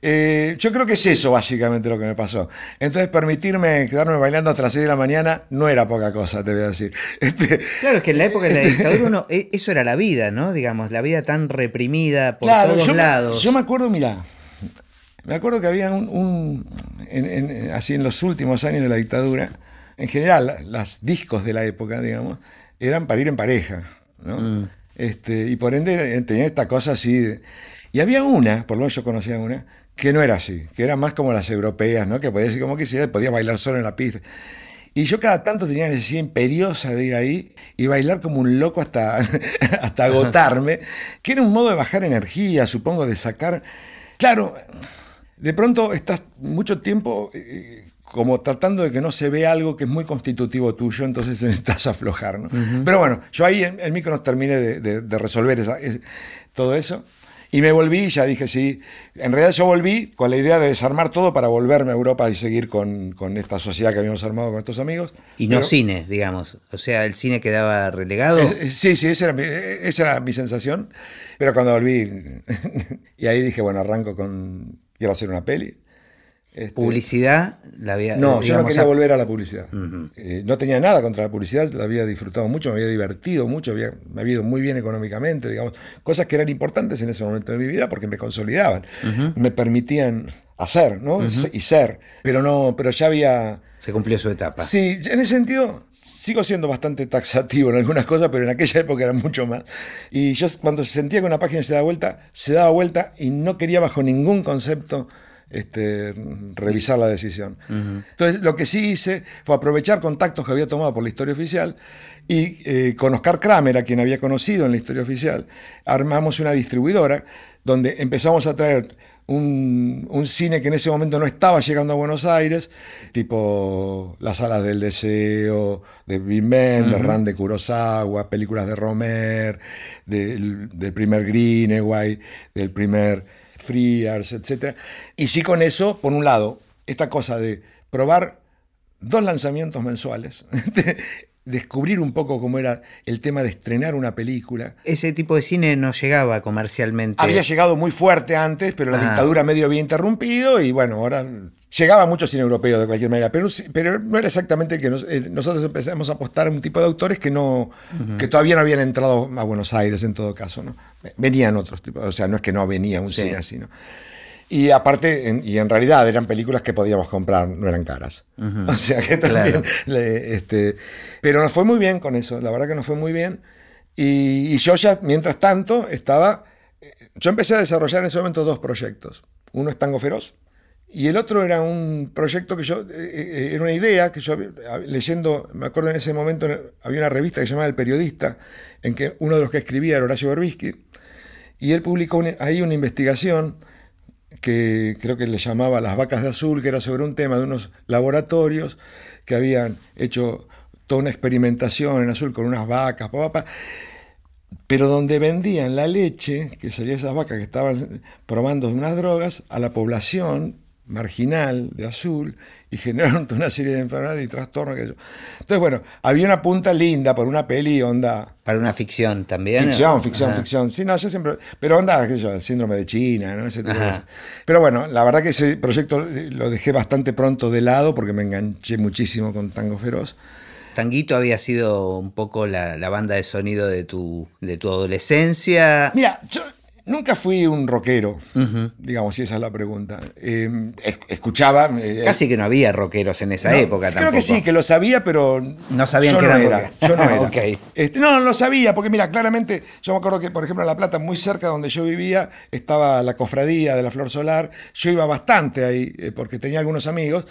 eh, yo creo que es eso básicamente lo que me pasó. Entonces, permitirme quedarme bailando hasta las 6 de la mañana no era poca cosa, te voy a decir. Este, claro, es que en la época de la dictadura e, eso era la vida, ¿no? Digamos, la vida tan reprimida por todos lados. Yo me acuerdo, mira, me acuerdo que había un, así en los últimos años de la dictadura, en general, las discos de la época, digamos, eran para ir en pareja, ¿no? Mm. Este, y por ende eh, tenía esta cosa así. y había una, por lo menos yo conocía una, que no era así, que era más como las europeas, ¿no? que podía decir como quisiera, podía bailar solo en la pista. Y yo cada tanto tenía necesidad imperiosa de ir ahí y bailar como un loco hasta, hasta agotarme, que era un modo de bajar energía, supongo, de sacar... Claro, de pronto estás mucho tiempo eh, como tratando de que no se vea algo que es muy constitutivo tuyo, entonces necesitas aflojar. ¿no? Pero bueno, yo ahí en el micro terminé de, resolver todo eso. Y me volví, ya dije, sí, en realidad yo volví con la idea de desarmar todo para volverme a Europa y seguir con, esta sociedad que habíamos armado con estos amigos. Y no cine, digamos. O sea, el cine quedaba relegado. sí, sí, esa era, esa era mi sensación. Pero cuando volví, y ahí dije, bueno, arranco con, quiero hacer una peli. Este, publicidad la había. No, yo no quería volver a la publicidad. Eh, no tenía nada contra la publicidad, la había disfrutado mucho, me había divertido mucho, me había ido muy bien económicamente, digamos, cosas que eran importantes en ese momento de mi vida porque me consolidaban, me permitían hacer, ¿no? Y ser, pero no, pero ya había. Se cumplió su etapa. Sí, en ese sentido. Sigo siendo bastante taxativo en algunas cosas, pero en aquella época era mucho más. Y yo cuando sentía que una página se daba vuelta, se daba vuelta y no quería bajo ningún concepto este, revisar la decisión. Entonces, lo que sí hice fue aprovechar contactos que había tomado por la historia oficial y eh, con Oscar Kramer, a quien había conocido en la historia oficial, armamos una distribuidora donde empezamos a traer un, cine que en ese momento no estaba llegando a Buenos Aires, tipo Las Alas del Deseo, de Wim de Rand de Kurosawa, películas de Romer, del, del primer Greenaway, del primer free etc. Y sí con eso, por un lado, esta cosa de probar dos lanzamientos mensuales, descubrir un poco cómo era el tema de estrenar una película. Ese tipo de cine no llegaba comercialmente. Había llegado muy fuerte antes, pero la ah. dictadura medio había interrumpido y bueno, ahora llegaba mucho cine europeo de cualquier manera, pero, pero no era exactamente que eh, nosotros empezamos a apostar a un tipo de autores que no que todavía no habían entrado a Buenos Aires en todo caso, ¿no? Venían otros tipos, o sea, no es que no venía un cine así, ¿no? Y aparte, y en realidad eran películas que podíamos comprar, no eran caras. O sea que también. este, pero nos fue muy bien con eso, la verdad que nos fue muy bien. Y, yo ya, mientras tanto, estaba. Yo empecé a desarrollar en ese momento dos proyectos. Uno es Tango Feroz. Y el otro era un proyecto que yo, eh, eh, era una idea que yo, leyendo, me acuerdo en ese momento, había una revista que se llamaba El Periodista, en que uno de los que escribía era Horacio Berbisky, y él publicó ahí una investigación que creo que le llamaba Las vacas de azul, que era sobre un tema de unos laboratorios que habían hecho toda una experimentación en azul con unas vacas, papá, pero donde vendían la leche, que sería esas vacas que estaban probando unas drogas, a la población marginal de azul y generaron una serie de enfermedades y trastornos. Que yo. Entonces, bueno, había una punta linda por una peli onda. Para una ficción también. Ficción, ficción, Ajá. ficción. Sí, no, yo siempre. Pero onda, qué sé yo, el síndrome de China, ¿no? Ese tipo de Pero bueno, la verdad que ese proyecto lo dejé bastante pronto de lado porque me enganché muchísimo con Tango Feroz. Tanguito había sido un poco la, la, banda de sonido de tu, de tu adolescencia. Mira, yo Nunca fui un rockero, digamos, si esa es la pregunta. Eh, escuchaba. Eh, Casi que no había rockeros en esa época creo que sí, que lo sabía, pero. No sabían que no era. Yo no era. este, no, no lo sabía, porque mira, claramente, yo me acuerdo que, por ejemplo, en La Plata, muy cerca donde yo vivía, estaba la cofradía de la Flor Solar. Yo iba bastante ahí, eh, porque tenía algunos amigos,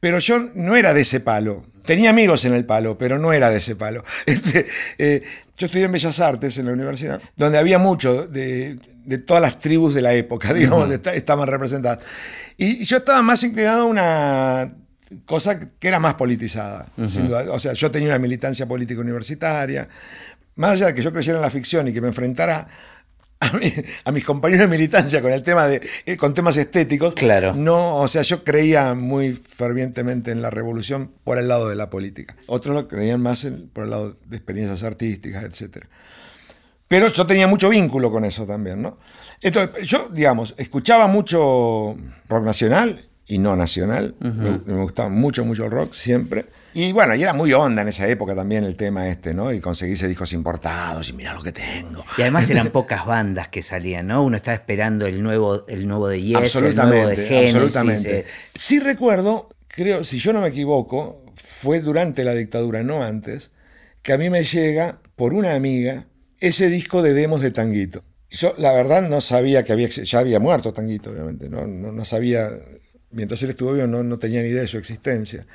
pero yo no era de ese palo. Tenía amigos en el palo, pero no era de ese palo. Este, eh, yo estudié en Bellas Artes en la universidad, donde había mucho de, todas las tribus de la época, digamos, estaban representadas. Y yo estaba más inclinado a una cosa que era más politizada, sin duda. O sea, yo tenía una militancia política universitaria. Más allá de que yo creyera en la ficción y que me enfrentara a, mis compañeros de militancia con el tema de eh, con temas estéticos. Claro. No o sea yo creía muy fervientemente en la revolución por el lado de la política. Otros lo creían más por el lado de experiencias artísticas etcétera. Pero yo tenía mucho vínculo con eso también no entonces yo digamos escuchaba mucho rock nacional y no nacional. Me, me gustaba mucho mucho el rock siempre y bueno, y era muy onda en esa época también el tema este, ¿no? Y conseguirse discos importados y mira lo que tengo. Y además eran pocas bandas que salían, ¿no? Uno estaba esperando el nuevo, el nuevo de Yes, el nuevo de Genesis. Absolutamente. Eh. Sí recuerdo, creo, si yo no me equivoco, fue durante la dictadura, no antes, que a mí me llega, por una amiga, ese disco de demos de Tanguito. Yo, la verdad, no sabía que había, ya había muerto Tanguito, obviamente, no, no, no sabía, mientras él estuvo vivo no, no tenía ni idea de su existencia.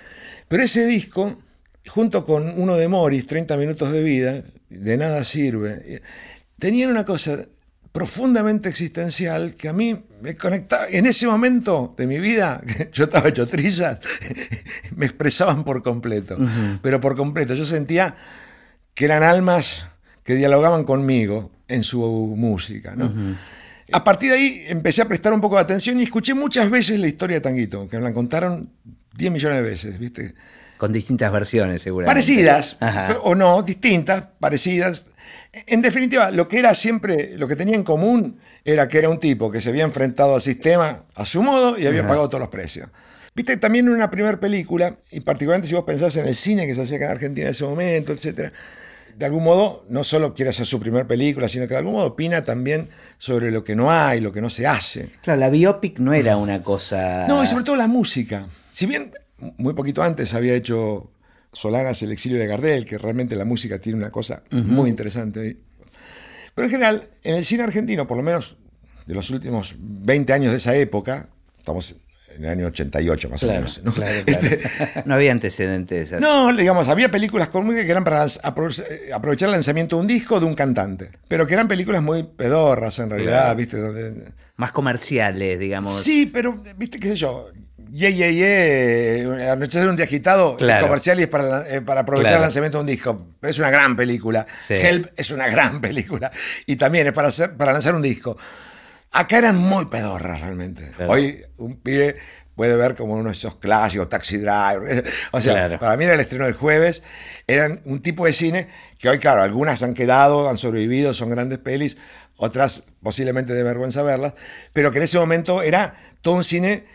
Pero ese disco, junto con uno de Morris, 30 minutos de vida, de nada sirve, tenían una cosa profundamente existencial que a mí me conectaba. En ese momento de mi vida, yo estaba hecho trizas, me expresaban por completo, pero por completo. Yo sentía que eran almas que dialogaban conmigo en su música. A partir de ahí empecé a prestar un poco de atención y escuché muchas veces la historia de Tanguito, que me la contaron 10 millones de veces, ¿viste? Con distintas versiones, seguramente. Parecidas, o no, distintas, parecidas. En definitiva, lo que era siempre, lo que tenía en común era que era un tipo que se había enfrentado al sistema a su modo y había pagado todos los precios. Viste, también en una primera película, y particularmente si vos pensás en el cine que se hacía acá en Argentina en ese momento, etcétera, de algún modo no solo quiere hacer su primera película, sino que de algún modo opina también sobre lo que no hay, lo que no se hace. Claro, la biopic no era una cosa... No, y sobre todo la música. Si bien muy poquito antes había hecho Solanas El exilio de Gardel, que realmente la música tiene una cosa muy interesante. Pero en general, en el cine argentino, por lo menos de los últimos 20 años de esa época, estamos en el año 88 más o menos. ¿no? Este, no había antecedentes. No, digamos, había películas con que eran para aprovechar el lanzamiento de un disco de un cantante, pero que eran películas muy pedorras en realidad, ¿viste? Más comerciales, digamos. Sí, pero, ¿viste qué sé yo? Ye, ye, ye, Anochecer un día agitado, comercial y es para, eh, para aprovechar el lanzamiento de un disco. Pero es una gran película. Help es una gran película. Y también es para, hacer, para lanzar un disco. Acá eran muy pedorras realmente. Hoy un pibe puede ver como uno de esos clásicos, Taxi Driver. O sea, para mí era el estreno del jueves. Eran un tipo de cine que hoy, claro, algunas han quedado, han sobrevivido, son grandes pelis, otras posiblemente de vergüenza verlas, pero que en ese momento era todo un cine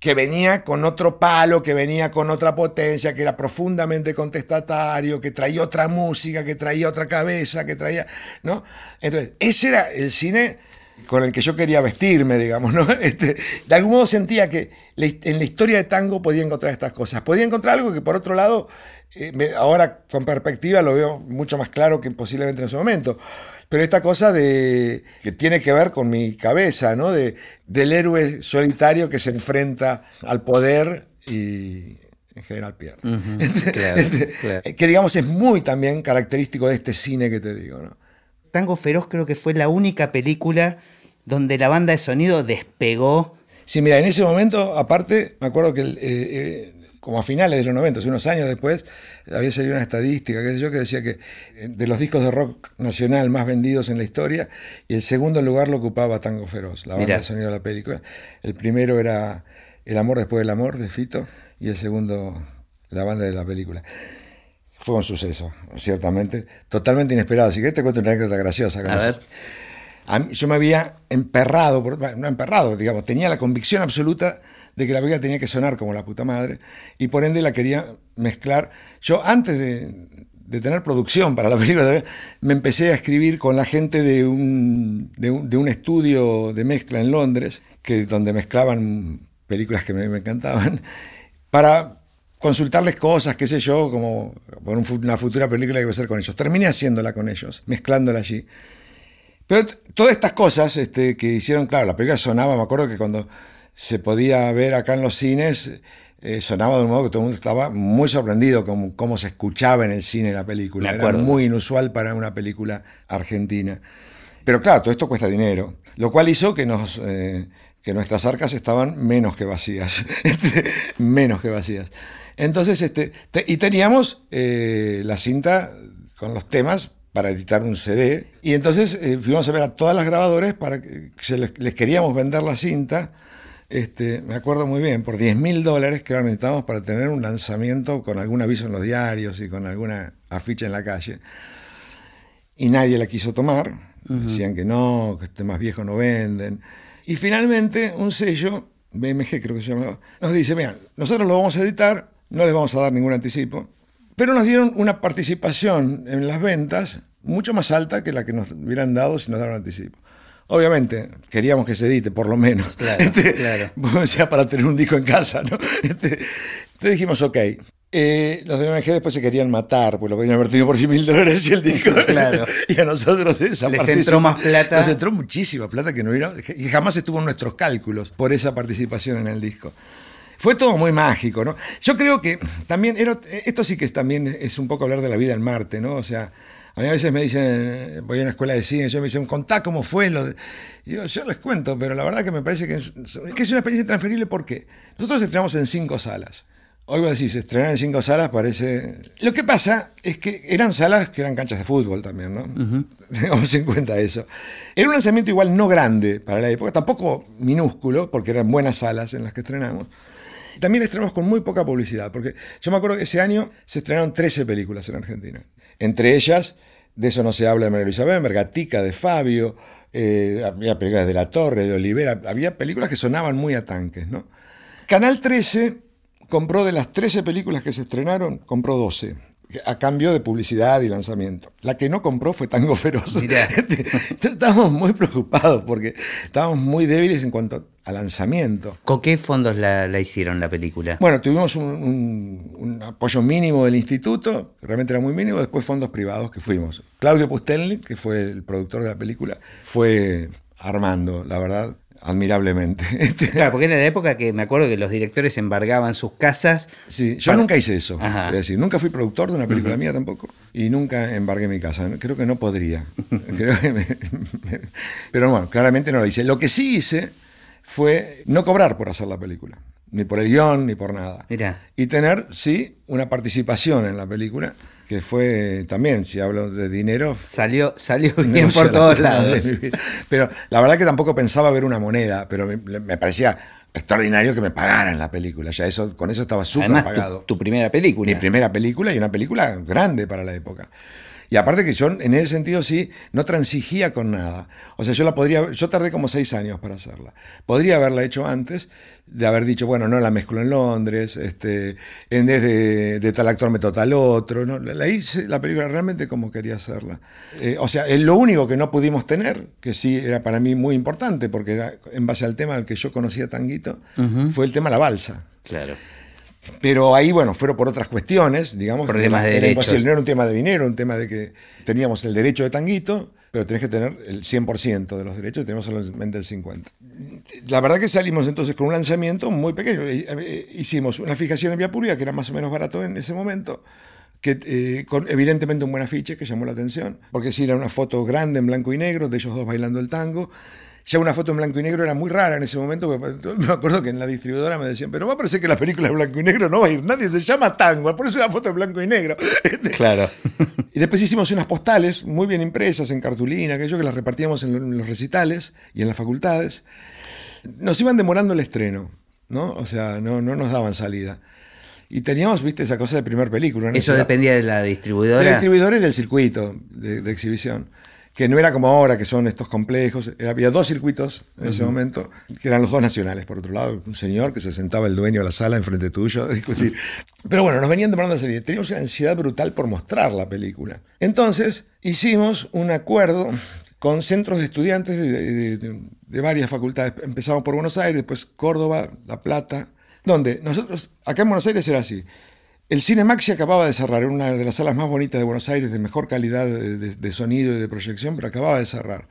que venía con otro palo, que venía con otra potencia, que era profundamente contestatario, que traía otra música, que traía otra cabeza, que traía, ¿no? Entonces, ese era el cine con el que yo quería vestirme, digamos, ¿no? Este, de algún modo sentía que en la historia de tango podía encontrar estas cosas. Podía encontrar algo que por otro lado, eh, ahora con perspectiva lo veo mucho más claro que posiblemente en ese momento pero esta cosa de que tiene que ver con mi cabeza, ¿no? De, del héroe solitario que se enfrenta al poder y en general pierde. Que digamos es muy también característico de este cine que te digo, ¿no? Tango Feroz creo que fue la única película donde la banda de sonido despegó. Sí, mira, en ese momento, aparte, me acuerdo que eh, eh, como a finales de los 90, unos años después, había salido una estadística, qué sé yo, que decía que eh, de los discos de rock nacional más vendidos en la historia, y el segundo lugar lo ocupaba Tango Feroz, la banda de sonido de la película. El primero era El amor después del amor de Fito y el segundo la banda de la película. Fue un suceso, ciertamente, totalmente inesperado. Así que te cuento una anécdota graciosa. A ver. yo me había emperrado, no emperrado, digamos, tenía la convicción absoluta de que la película tenía que sonar como la puta madre y por ende la quería mezclar. Yo antes de, tener producción para la película, me empecé a escribir con la gente de un, de un, estudio de mezcla en Londres, que, donde mezclaban películas que me, me encantaban, para consultarles cosas, qué sé yo, como por una futura película que iba a hacer con ellos. Terminé haciéndola con ellos, mezclándola allí. Pero todas estas cosas este, que hicieron, claro, la película sonaba, me acuerdo que cuando se podía ver acá en los cines, eh, sonaba de un modo que todo el mundo estaba muy sorprendido con cómo se escuchaba en el cine la película. Era muy inusual para una película argentina. Pero claro, todo esto cuesta dinero, lo cual hizo que nos... Eh, que nuestras arcas estaban menos que vacías, menos que vacías. Entonces, este, y teníamos eh, la cinta con los temas para editar un CD. Y entonces eh, fuimos a ver a todas las grabadoras para que les, queríamos vender la cinta. Este, me acuerdo muy bien, por 10 mil dólares que necesitábamos para tener un lanzamiento con algún aviso en los diarios y con alguna aficha en la calle. Y nadie la quiso tomar. Decían que no, que este más viejo no venden. Y finalmente un sello, BMG creo que se llamaba, nos dice, mira, nosotros lo vamos a editar, no les vamos a dar ningún anticipo, pero nos dieron una participación en las ventas mucho más alta que la que nos hubieran dado si nos daban anticipo. Obviamente, queríamos que se edite, por lo menos. Claro, este, claro. O sea, para tener un disco en casa, ¿no? Este, entonces dijimos, ok. Eh, los de ONG después se querían matar, pues lo podían haber tenido por 100 mil dólares y el disco. Claro. y a nosotros esa Les entró más plata. Nos entró muchísima plata que no hubiera, y jamás estuvo en nuestros cálculos por esa participación en el disco fue todo muy mágico, ¿no? Yo creo que también, esto sí que también es un poco hablar de la vida en Marte, ¿no? O sea, a mí a veces me dicen, voy a una escuela de cine, yo me dicen, contá cómo fue lo yo, les cuento, pero la verdad que me parece que es, que es una experiencia transferible porque nosotros estrenamos en cinco salas. Hoy vos decís, estrenar en cinco salas parece... Lo que pasa es que eran salas que eran canchas de fútbol también, ¿no? Tengamos en cuenta eso. Era un lanzamiento igual no grande para la época, tampoco minúsculo, porque eran buenas salas en las que estrenamos. También estrenamos con muy poca publicidad, porque yo me acuerdo que ese año se estrenaron 13 películas en Argentina. Entre ellas, de eso no se habla de María Luisa Bember, Gatica de Fabio, eh, había películas de La Torre, de Olivera, había películas que sonaban muy a tanques, ¿no? Canal 13 compró de las 13 películas que se estrenaron, compró 12 a cambio de publicidad y lanzamiento. La que no compró fue Tango Feroz. estábamos muy preocupados porque estábamos muy débiles en cuanto a lanzamiento. ¿Con qué fondos la, hicieron la película? Bueno, tuvimos un, apoyo mínimo del instituto, realmente era muy mínimo, después fondos privados que fuimos. Claudio Pustelnik, que fue el productor de la película, fue armando, la verdad, admirablemente. Este, claro, porque era la época que me acuerdo que los directores embargaban sus casas. Sí, yo nunca hice eso. Es decir, nunca fui productor de una película mía tampoco y nunca embargué mi casa. Creo que no podría. pero bueno, claramente no lo hice. Lo que sí hice fue no cobrar por hacer la película, ni por el guion, ni por nada. Y tener, sí, una participación en la película que fue también, si hablo de dinero. Salió, salió bien por todos lados. Pero la verdad que tampoco pensaba ver una moneda, pero me, parecía extraordinario que me pagaran la película. Ya eso, con eso estaba súper pagado. Tu, tu, primera película. Mi primera película y una película grande para la época. Y aparte que yo en ese sentido sí no transigía con nada. O sea, yo la podría, yo tardé como seis años para hacerla. Podría haberla hecho antes, de haber dicho, bueno, no la mezclo en Londres, este, en vez de, tal actor me tal otro. ¿no? La hice la película realmente como quería hacerla. Eh, o sea, lo único que no pudimos tener, que sí era para mí muy importante, porque era en base al tema al que yo conocía Tanguito, fue el tema la balsa. Claro. Pero ahí, bueno, fueron por otras cuestiones, digamos. Problemas de derechos. No era un tema de dinero, un tema de que teníamos el derecho de tanguito, pero tenés que tener el 100% de los derechos tenemos solamente el 50%. La verdad que salimos entonces con un lanzamiento muy pequeño. Eh, hicimos una fijación en vía pública, que era más o menos barato en ese momento, que eh, con evidentemente un buen afiche que llamó la atención, porque sí era una foto grande en blanco y negro de ellos dos bailando el tango ya una foto en blanco y negro era muy rara en ese momento. Me acuerdo que en la distribuidora me decían, pero va a parecer que la película es blanco y negro no va a ir nadie, se llama tango, por eso la foto en blanco y negro. Claro. Y después hicimos unas postales muy bien impresas en cartulina, aquello que las repartíamos en los recitales y en las facultades. Nos iban demorando el estreno. ¿no? O sea, no, no nos daban salida. Y teníamos, viste, esa cosa de primer película. ¿Eso dependía de la distribuidora? De la distribuidora y del circuito de, exhibición. Que no era como ahora, que son estos complejos. Había dos circuitos en ese momento, que eran los dos nacionales. Por otro lado, un señor que se sentaba el dueño de la sala enfrente tuyo a discutir. Pero bueno, nos venían demandando salir. Teníamos una ansiedad brutal por mostrar la película. Entonces, hicimos un acuerdo con centros de estudiantes de, varias facultades. Empezamos por Buenos Aires, después Córdoba, La Plata, donde nosotros, acá en Buenos Aires era así. El Cine Maxi acababa de cerrar, era una de las salas más bonitas de Buenos Aires, de mejor calidad de, sonido y de proyección, pero acababa de cerrar.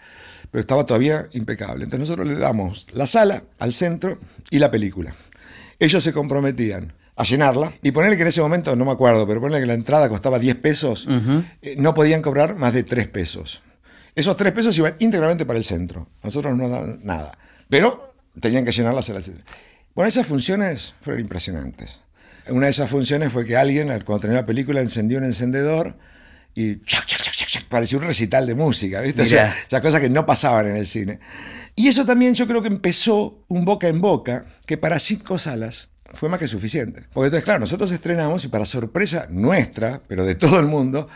Pero estaba todavía impecable. Entonces nosotros le damos la sala al centro y la película. Ellos se comprometían a llenarla y ponerle que en ese momento, no me acuerdo, pero ponerle que la entrada costaba 10 pesos, eh, no podían cobrar más de 3 pesos. Esos tres pesos iban íntegramente para el centro. Nosotros no daban nada. Pero tenían que llenarlas las salas. Bueno, esas funciones fueron impresionantes. Una de esas funciones fue que alguien, cuando tenía la película, encendió un encendedor y chac, chac, chac, parecía un recital de música, ¿viste? O sea, esas cosas que no pasaban en el cine. Y eso también yo creo que empezó un boca en boca, que para cinco salas fue más que suficiente. Porque entonces, claro, nosotros estrenamos y para sorpresa nuestra, pero de todo el mundo,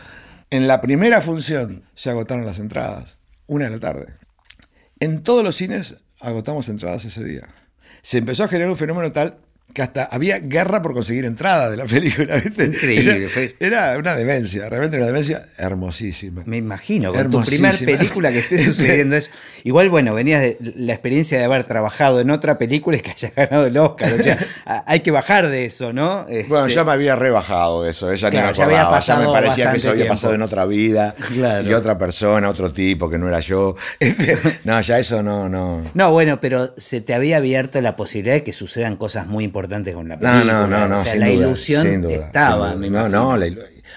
en la primera función se agotaron las entradas, una de la tarde. En todos los cines agotamos entradas ese día. Se empezó a generar un fenómeno tal que hasta había guerra por conseguir entrada de la película. Increíble. Era, una demencia, realmente una demencia hermosísima. Me imagino, con tu primer película que esté sucediendo eso. Igual, bueno, venías de la experiencia de haber trabajado en otra película y que haya ganado el Oscar. O sea, hay que bajar de eso, ¿no? Bueno, este, ya me había rebajado eso, ella ya había pasado. me parecía que eso había pasado en otra vida. Y otra persona, otro tipo que no era yo. no, ya eso no, no. No, bueno, pero se te había abierto la posibilidad de que sucedan cosas muy importantes con la película. No, no, no, o sea, la ilusión estaba. no, no,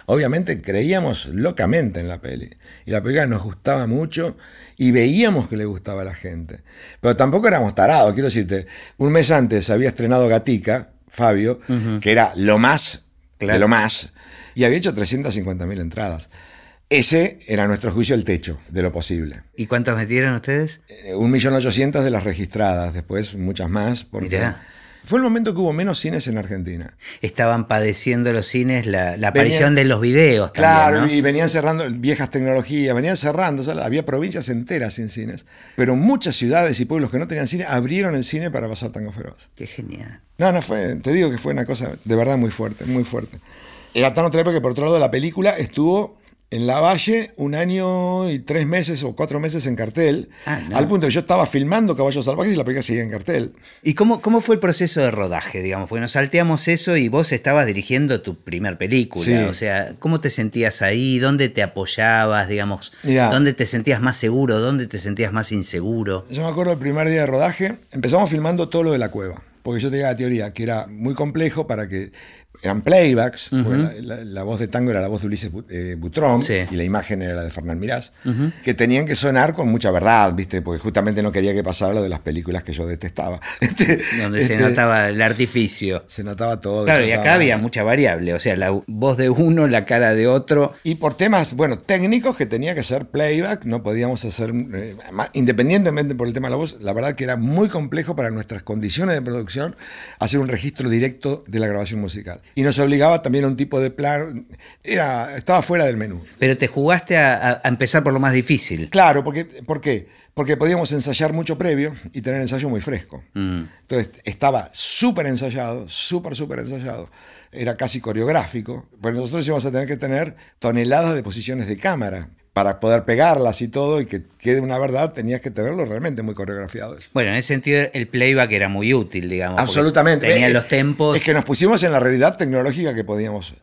obviamente creíamos locamente en la peli. Y la película nos gustaba mucho y veíamos que le gustaba a la gente. Pero tampoco éramos tarados, quiero decirte. Un mes antes había estrenado Gatica, Fabio, que era lo más de lo más, y había hecho 350.000 entradas. Ese era nuestro juicio el techo de lo posible. ¿Y cuántos metieron ustedes? Eh, un millón ochocientos de las registradas, después muchas más. Porque fue el momento que hubo menos cines en Argentina. Estaban padeciendo los cines la, aparición de los videos. Claro, y venían cerrando viejas tecnologías, venían cerrando. había provincias enteras sin cines. Pero muchas ciudades y pueblos que no tenían cine abrieron el cine para pasar Tango Feroz. Qué genial. No, no fue, te digo que fue una cosa de verdad muy fuerte, muy fuerte. Era tan otra época que por otro lado la película estuvo en La Valle un año y tres meses o cuatro meses en cartel, ah, al punto que yo estaba filmando Caballos Salvajes y la película seguía en cartel. ¿Y cómo, cómo fue el proceso de rodaje, digamos? Porque nos salteamos eso y vos estabas dirigiendo tu primer película, o sea, ¿cómo te sentías ahí? ¿Dónde te apoyabas, digamos? ¿Dónde te sentías más seguro? ¿Dónde te sentías más inseguro? Yo me acuerdo el primer día de rodaje, empezamos filmando todo lo de la cueva porque yo tenía la teoría que era muy complejo para que eran playbacks, la, voz de tango era la voz de Ulises eh, Butrón y la imagen era la de Fernán Mirás, que tenían que sonar con mucha verdad, ¿viste? Porque justamente no quería que pasara lo de las películas que yo detestaba. Donde se este, notaba el artificio. Se notaba todo. Claro, y acá había mucha variable, o sea, la voz de uno, la cara de otro. Y por temas, bueno, técnicos que tenía que ser playback, no podíamos hacer, eh, independientemente por el tema de la voz, la verdad que era muy complejo para nuestras condiciones de producción hacer un registro directo de la grabación musical y nos obligaba también a un tipo de plan, era, estaba fuera del menú. Pero te jugaste a, empezar por lo más difícil. Claro, porque, ¿por qué? Porque podíamos ensayar mucho previo y tener ensayo muy fresco. Mm. Entonces estaba súper ensayado, súper, súper ensayado. Era casi coreográfico. Pues nosotros íbamos a tener que tener toneladas de posiciones de cámara para poder pegarlas y todo y que quede una verdad, tenías que tenerlo realmente muy coreografiado. Bueno, en ese sentido el playback era muy útil, digamos. Absolutamente. Tenía los tempos. Es que nos pusimos en la realidad tecnológica que podíamos.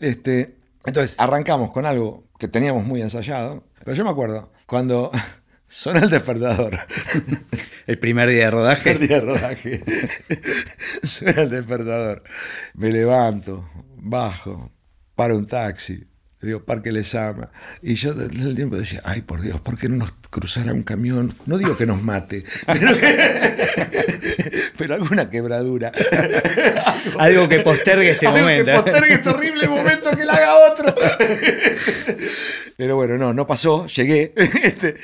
Este, entonces, arrancamos con algo que teníamos muy ensayado, pero yo me acuerdo cuando sonó el despertador. ¿El primer día de rodaje? El primer día de rodaje. suena el despertador. Me levanto, bajo, para un taxi digo, Parque Les ama. Y yo desde el tiempo decía, ay, por Dios, ¿por qué no nos cruzara un camión? No digo que nos mate, pero, alguna quebradura. Algo que postergue este momento. Que postergue este horrible momento que le haga otro. pero bueno, no, no pasó, llegué. Este,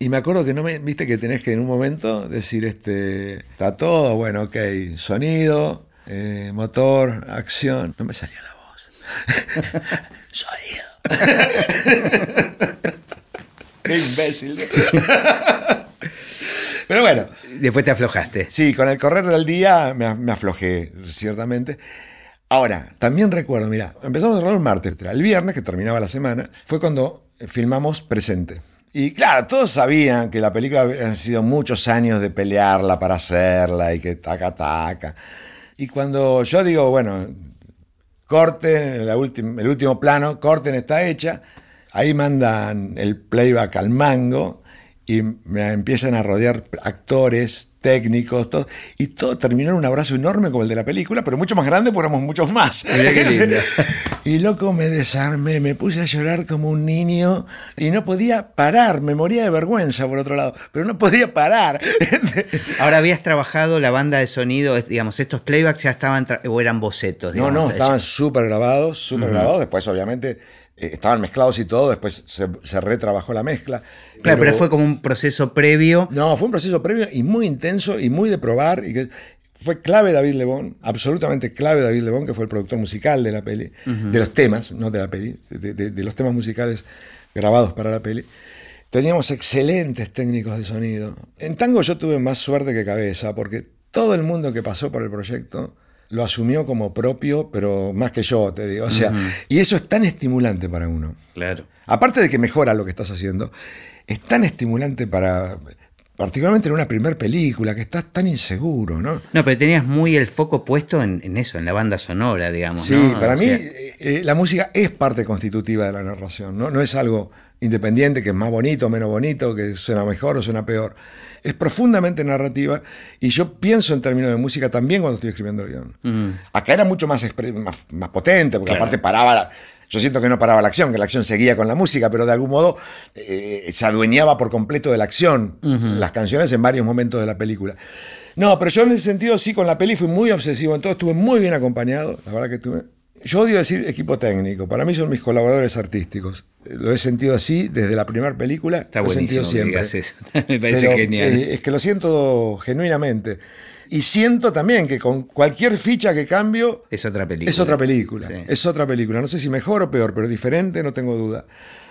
Y me acuerdo que no me, viste que tenés que en un momento decir, este, está todo, bueno, ok, sonido, eh, motor, acción. No me salía la voz. Sonido. Qué imbécil. Pero bueno. Después te aflojaste. Sí, con el correr del día me, me aflojé, ciertamente. Ahora, también recuerdo, mira, empezamos a rodar el martes, el viernes, que terminaba la semana, fue cuando filmamos Presente. Y claro, todos sabían que la película habían sido muchos años de pelearla para hacerla y que taca, taca. Y cuando yo digo, bueno, corten, el último plano, corten está hecha, ahí mandan el playback al mango y me empiezan a rodear actores, técnicos, todo, y todo terminó en un abrazo enorme como el de la película, pero mucho más grande porque éramos muchos más. Mira qué lindo. y loco me desarmé, me puse a llorar como un niño y no podía parar, me moría de vergüenza por otro lado, pero no podía parar. Ahora habías trabajado la banda de sonido, digamos, estos playbacks ya estaban o eran bocetos. no, no, estaban súper grabados, súper grabados, después obviamente estaban mezclados y todo, después se, retrabajó la mezcla. Claro, pero, fue como un proceso previo. No, fue un proceso previo y muy intenso y muy de probar. Y que fue clave David Lebón, absolutamente clave David Lebón, que fue el productor musical de la peli, de los temas, no de la peli, de, los temas musicales grabados para la peli. Teníamos excelentes técnicos de sonido. En tango yo tuve más suerte que cabeza, porque todo el mundo que pasó por el proyecto lo asumió como propio, pero más que yo, te digo. O sea, y eso es tan estimulante para uno. Claro. Aparte de que mejora lo que estás haciendo, es tan estimulante para. Particularmente en una primer película, que estás tan inseguro, ¿no? No, pero tenías muy el foco puesto en, eso, en la banda sonora, digamos. Sí, para mí eh, eh, la música es parte constitutiva de la narración, ¿no? No es algo independiente que es más bonito o menos bonito, que suena mejor o suena peor es profundamente narrativa y yo pienso en términos de música también cuando estoy escribiendo el guion. Mm. Acá era mucho más, más, potente, porque aparte paraba la, yo siento que no paraba la acción, que la acción seguía con la música, pero de algún modo eh, se adueñaba por completo de la acción, las canciones en varios momentos de la película. No, pero yo en ese sentido sí, con la peli fui muy obsesivo, entonces estuve muy bien acompañado, la verdad que estuve... Yo odio decir equipo técnico, para mí son mis colaboradores artísticos lo he sentido así desde la primera película. Está lo he sentido siempre. Me parece genial. Eh, es que lo siento genuinamente. Y siento también que con cualquier ficha que cambio. Es otra película. Es otra película. Es otra película. No sé si mejor o peor, pero diferente, no tengo duda.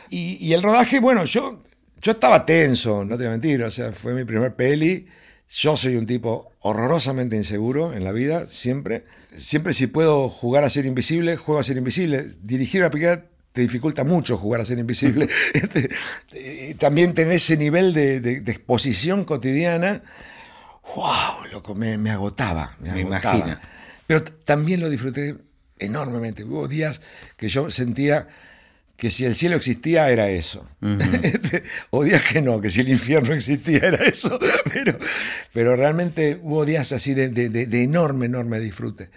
Y, el rodaje, bueno, yo, yo estaba tenso, no te voy a mentir. O sea, fue mi primer peli. Yo soy un tipo horrorosamente inseguro en la vida, siempre. Siempre si puedo jugar a ser invisible, juego a ser invisible. Dirigir una película te dificulta mucho jugar a ser invisible. Este, también tener ese nivel de, exposición cotidiana, wow, loco, me, agotaba, me, agotaba. Pero también lo disfruté enormemente. Hubo días que yo sentía que si el cielo existía era eso. Este, o días que no, que si el infierno existía era eso. Pero, pero realmente hubo días así de, de enorme, enorme disfrute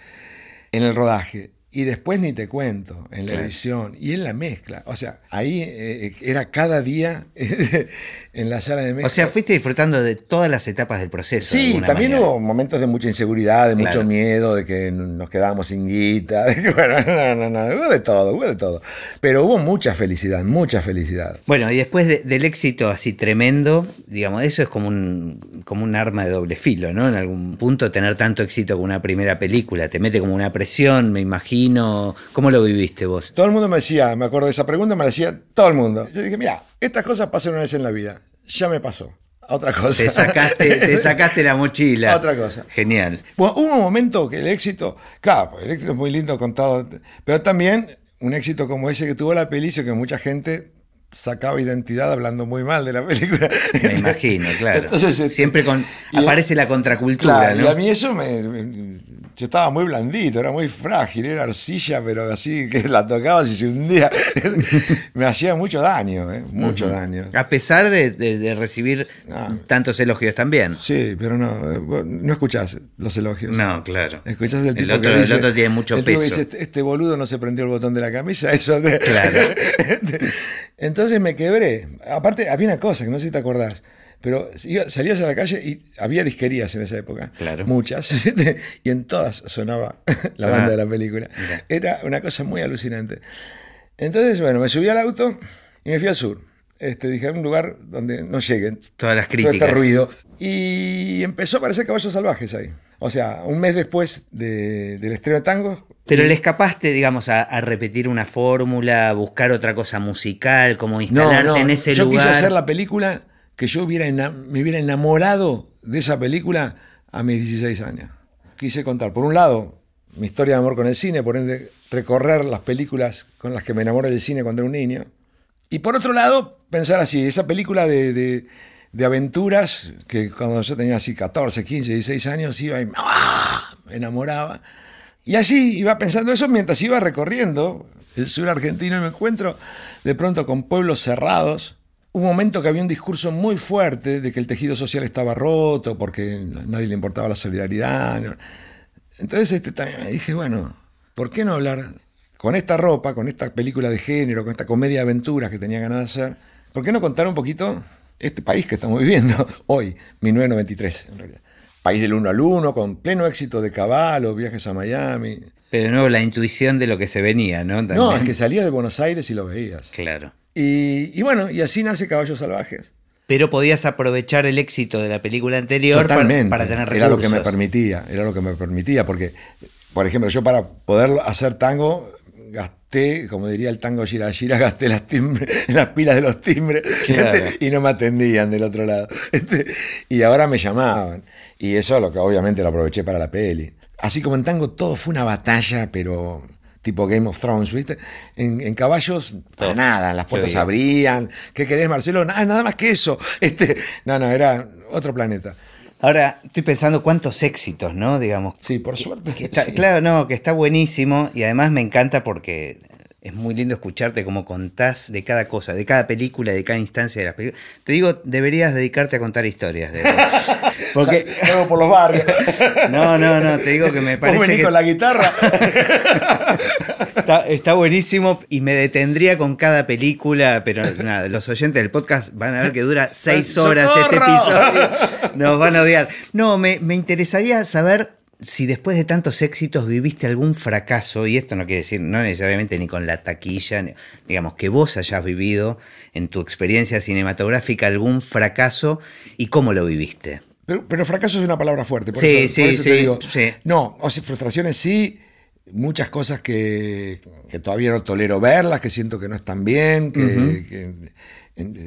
en el rodaje. Y después ni te cuento, en la edición y en la mezcla. O sea, ahí eh, era cada día en la sala de mezcla. O sea, fuiste disfrutando de todas las etapas del proceso. Sí, también hubo momentos de mucha inseguridad, de mucho miedo, de que nos quedábamos sin guita. De bueno, no, no, no, hubo de todo, hubo de todo. Pero hubo mucha felicidad, mucha felicidad. Bueno, y después del éxito así tremendo, digamos, eso es como un, como un arma de doble filo, ¿no? En algún punto tener tanto éxito con una primera película, te mete como una presión, me imagino ¿Cómo lo viviste vos? Todo el mundo me decía, me acuerdo de esa pregunta, me la decía todo el mundo. Yo dije, mira, estas cosas pasan una vez en la vida. Ya me pasó. Otra cosa. Te sacaste, te sacaste la mochila. Otra cosa. Genial. Bueno, hubo un momento que el éxito, claro, el éxito es muy lindo contado, pero también un éxito como ese que tuvo la peli hizo que mucha gente sacaba identidad hablando muy mal de la película. Me imagino, claro. Este, Siempre con, aparece la contracultura, ¿no? Y a mí eso me, Yo estaba muy blandito, era muy frágil, era arcilla, pero así que la tocaba y se hundía. me hacía mucho daño, ¿eh? mucho daño. A pesar de, recibir ah. tantos elogios también. Sí, pero no, no escuchás los elogios. No, claro. Escuchás el, tipo otro, el otro tiene mucho peso. Este, este, boludo no se prendió el botón de la camisa, eso de... Claro. Entonces me quebré. Aparte, había una cosa que no sé si te acordás, pero salías a la calle y había disquerías en esa época. Claro. Muchas. y en todas sonaba la banda de la película. Era una cosa muy alucinante. Entonces, bueno, me subí al auto y me fui al sur. Este, dije, un lugar donde no lleguen Todas las todo críticas. este ruido. Y empezó a aparecer caballos salvajes ahí. O sea, un mes después de- del estreno de tango. Pero le escapaste, digamos, a, a repetir una fórmula, a buscar otra cosa musical, como instalarte en ese yo lugar. quise hacer la película que yo me hubiera enamorado de esa película a mis 16 años. Quise contar, por un lado, mi historia de amor con el cine, por ende, recorrer las películas con las que me enamoré del cine cuando era un niño. Y por otro lado, pensar así, esa película de, de- aventuras que cuando yo tenía así 14, 15, 16 años iba y ¡ah! me enamoraba. Y así iba pensando eso mientras iba recorriendo el sur argentino y me encuentro de pronto con pueblos cerrados. Un momento que había un discurso muy fuerte de que el tejido social estaba roto porque a nadie le importaba la solidaridad. ¿no? Entonces este, también me dije, bueno, ¿por qué no hablar con esta ropa, con esta película de género, con esta comedia de aventuras que tenía ganas de hacer? ¿Por qué no contar un poquito este país que estamos viviendo hoy, 1993 en realidad? País del uno al uno, con pleno éxito de caballos, viajes a Miami. Pero nuevo la intuición de lo que se venía, ¿no? No, es que salías de Buenos Aires y lo veías. Claro. Y, y bueno, y así nace Caballos Salvajes. Pero podías aprovechar el éxito de la película anterior para, para tener recursos. Era lo que me permitía, era lo que me permitía, porque, por ejemplo, yo para poder hacer tango gasté, como diría el tango Shirashira, gasté las, timbre- las pilas de los timbres Claro. este, y no me atendían del otro lado. Este, y ahora me llamaban. Y eso es lo que obviamente lo aproveché para la peli. Así como en tango todo fue una batalla, pero tipo Game of Thrones, ¿viste? En, en caballos, para Todo. nada, las puertas se abrían. ¿Qué querés, Marcelo? Nada, nada más que eso. Este, no, no, era otro planeta. Ahora estoy pensando cuántos éxitos, ¿no? Digamos. Sí, por suerte. que está- sí. Claro, no, que está buenísimo y además me encanta porque es muy lindo escucharte cómo contás de cada cosa, de cada película, de cada instancia de las películas. Te digo, deberías dedicarte a contar historias. de- porque Salgo por los barrios. no, no, no, te digo que me Vos parece venís que con la guitarra. Está, está buenísimo y me detendría con cada película, pero nada, los oyentes del podcast van a ver que dura seis horas este episodio. Nos van a odiar. No, me, me interesaría saber si después de tantos éxitos viviste algún fracaso, y esto no quiere decir, no necesariamente ni con la taquilla, ni- digamos, que vos hayas vivido en tu experiencia cinematográfica algún fracaso y cómo lo viviste. Pero, pero fracaso es una palabra fuerte. Por Sí, eso, sí, por eso sí, te digo. sí. No, o sea, frustraciones sí, muchas cosas que, que todavía no tolero verlas, que siento que no están bien, que, que-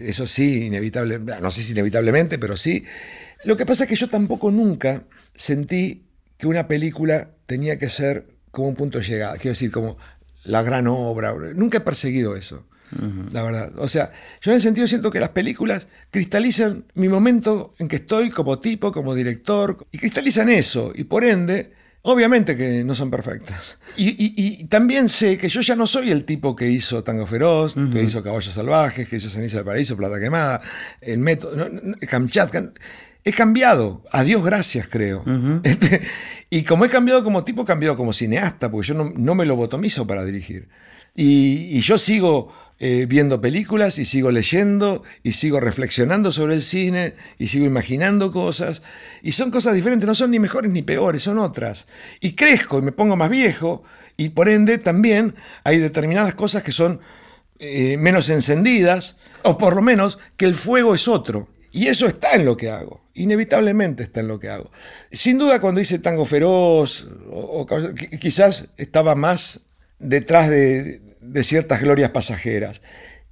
eso sí, inevitable, no sé si inevitablemente, pero sí. Lo que pasa es que yo tampoco nunca sentí que una película tenía que ser como un punto de llegada, quiero decir, como la gran obra. Nunca he perseguido eso. La verdad. O sea, yo en el sentido siento que las películas cristalizan mi momento en que estoy como tipo, como director, y cristalizan eso. Y por ende, obviamente que no son perfectas. Y, y- y también sé que yo ya no soy el tipo que hizo Tango Feroz, que hizo Caballos Salvajes, que hizo Ceniza del Paraíso, Plata Quemada, el método, no, no, Kamchatka. He cambiado, a Dios gracias, creo. Este, y como he cambiado como tipo, he cambiado como cineasta, porque yo no, no me lo botomizo para dirigir. Y, y yo sigo eh, viendo películas y sigo leyendo y sigo reflexionando sobre el cine y sigo imaginando cosas. Y son cosas diferentes, no son ni mejores ni peores, son otras. Y crezco y me pongo más viejo y por ende también hay determinadas cosas que son eh, menos encendidas o por lo menos que el fuego es otro. Y eso está en lo que hago, inevitablemente está en lo que hago. Sin duda cuando hice Tango Feroz, o, quizás estaba más detrás de, de ciertas glorias pasajeras.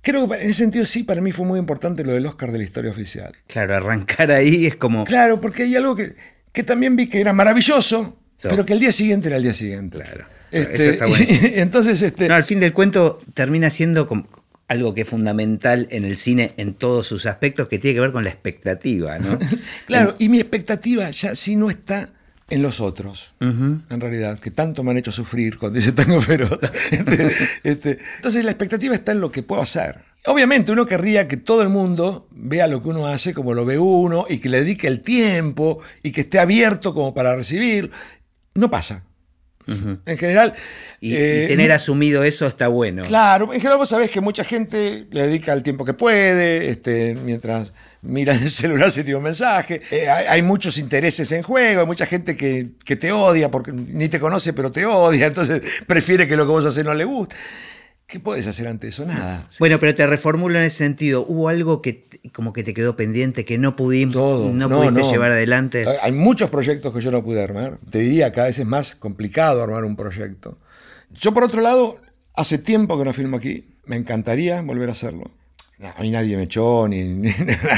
Creo que en ese sentido sí, para mí fue muy importante lo del Oscar de la historia oficial. Claro, arrancar ahí es como... Claro, porque hay algo que, que también vi que era maravilloso, pero que el día siguiente era el día siguiente. Claro. Este, Eso está buenísimo. entonces, este, No, al fin del cuento termina siendo como algo que es fundamental en el cine en todos sus aspectos que tiene que ver con la expectativa, ¿no? Claro, y mi expectativa ya sí no está en los otros, en realidad, que tanto me han hecho sufrir cuando dice tango feroz. Este, este, entonces la expectativa está en lo que puedo hacer. Obviamente uno querría que todo el mundo vea lo que uno hace como lo ve uno y que le dedique el tiempo y que esté abierto como para recibir. No pasa. En general... Y, y eh, tener asumido eso está bueno. Claro, en general vos sabés que mucha gente le dedica el tiempo que puede, este, mientras mira el celular se tira un mensaje. Eh, hay, hay muchos intereses en juego, hay mucha gente que, que te odia porque ni te conoce pero te odia, entonces prefiere que lo que vos haces no le guste. ¿Qué puedes hacer ante eso? Nada. Bueno, pero te reformulo en ese sentido. ¿Hubo algo que como que te quedó pendiente, que no pudimos, Todo. no, No, pudiste no. llevar adelante? Hay- muchos proyectos que yo no pude armar. Te diría, cada vez es más complicado armar un proyecto. Yo, por otro lado, hace tiempo que no filmo aquí. Me encantaría volver a hacerlo. A mí nadie me echó, ni, ni-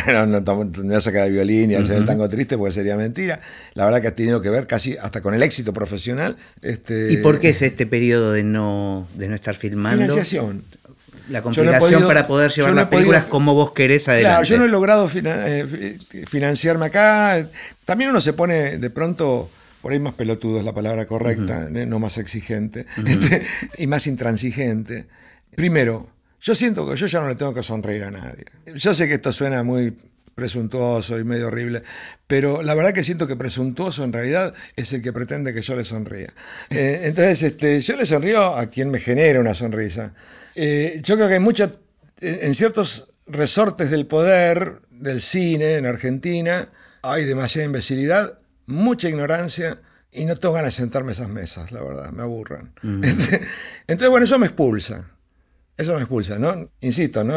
no, no, no voy a sacar el violín y hacer el tango triste porque sería mentira. La verdad que ha tenido que ver casi hasta con el éxito profesional. Este, ¿Y por qué es este periodo de no, de no estar filmando? Financiación. La complicación podido- para poder llevar las películas podido- como vos querés adelante. Claro, yo no he logrado fina- eh, fi- financiarme acá. También uno se pone de pronto, por ahí más pelotudo es la palabra correcta, eh, no más exigente este, y más intransigente. Primero, yo siento que yo ya no le tengo que sonreír a nadie. Yo sé que esto suena muy presuntuoso y medio horrible, pero la verdad que siento que presuntuoso en realidad es el que pretende que yo le sonría. Eh, entonces, este, yo le sonrío a quien me genera una sonrisa. Eh, yo creo que hay mucha, en ciertos resortes del poder, del cine en Argentina, hay demasiada imbecilidad, mucha ignorancia y no tengo ganas de sentarme a esas mesas, la verdad, me aburran. Entonces, bueno, eso me expulsa. Eso me expulsa, ¿no? Insisto, no,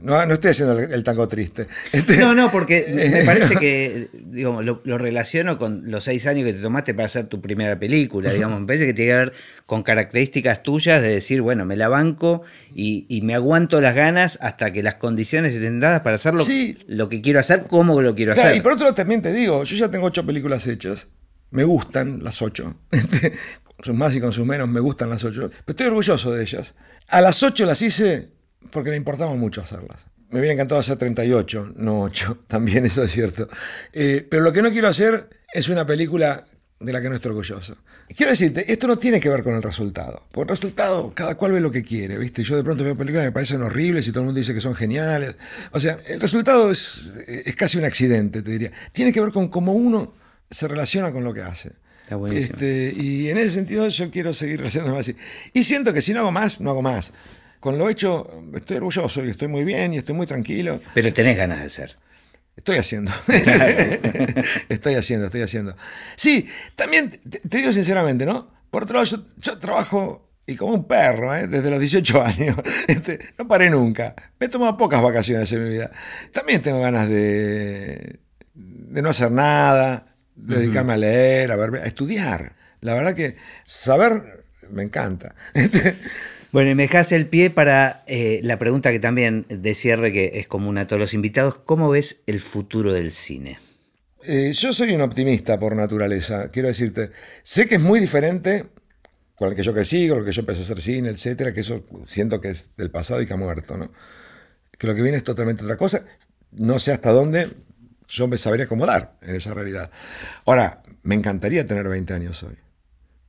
no, no estoy haciendo el, el tango triste. Este- No, no, porque me parece que digamos, lo, lo relaciono con los seis años que te tomaste para hacer tu primera película. Digamos, me parece que tiene que ver con características tuyas de decir, bueno, me la banco y, y me aguanto las ganas hasta que las condiciones estén dadas para hacerlo Sí. lo que quiero hacer, como lo quiero Claro, hacer. y por otro lado también te digo, yo ya tengo ocho películas hechas, me gustan las ocho, con sus más y con sus menos me gustan las ocho, pero estoy orgulloso de ellas. A las ocho las hice porque me importaba mucho hacerlas. Me hubiera encantado hacer 38, no 8, también eso es cierto. Eh, pero lo que no quiero hacer es una película de la que no estoy orgulloso. Quiero decirte, esto no tiene que ver con el resultado. Porque el resultado, cada cual ve lo que quiere, ¿viste? Yo de pronto veo películas que me parecen horribles y todo el mundo dice que son geniales. O sea, el resultado es, es casi un accidente, te diría. Tiene que ver con cómo uno se relaciona con lo que hace. Está buenísimo. Este, y en ese sentido yo quiero seguir haciéndolo así. Y siento que si no hago más, no hago más. Con lo hecho, estoy orgulloso y estoy muy bien y estoy muy tranquilo. Pero tenés ganas de ser. Estoy haciendo. estoy haciendo, estoy haciendo. Sí, también te, te digo sinceramente, ¿no? Por otro lado, yo, yo trabajo y como un perro, ¿eh? desde los 18 años. Este, no paré nunca. Me he tomado pocas vacaciones en mi vida. También tengo ganas de, de no hacer nada, de dedicarme a leer, a, ver, a estudiar. La verdad que saber me encanta. Bueno, y me dejas el pie para eh, la pregunta que también de cierre, que es común a todos los invitados. ¿Cómo ves el futuro del cine? Eh, yo soy un optimista por naturaleza, quiero decirte. Sé que es muy diferente con el que yo crecí, con el que yo empecé a hacer cine, etcétera, que eso siento que es del pasado y que ha muerto, ¿no? Que lo que viene es totalmente otra cosa. No sé hasta dónde yo me sabría acomodar en esa realidad. Ahora, me encantaría tener 20 años hoy.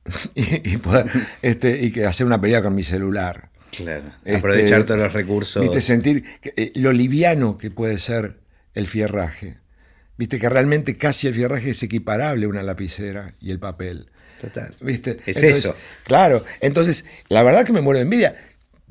y, y poder, este, y que hacer una pelea con mi celular. Claro. Este, Aprovechar todos los recursos. ¿Viste? Sentir que, eh, lo liviano que puede ser el fierraje. Viste que realmente casi el fierraje es equiparable a una lapicera y el papel. Total. ¿Viste? Es Entonces, eso. Claro. Entonces, la verdad que me muero de envidia.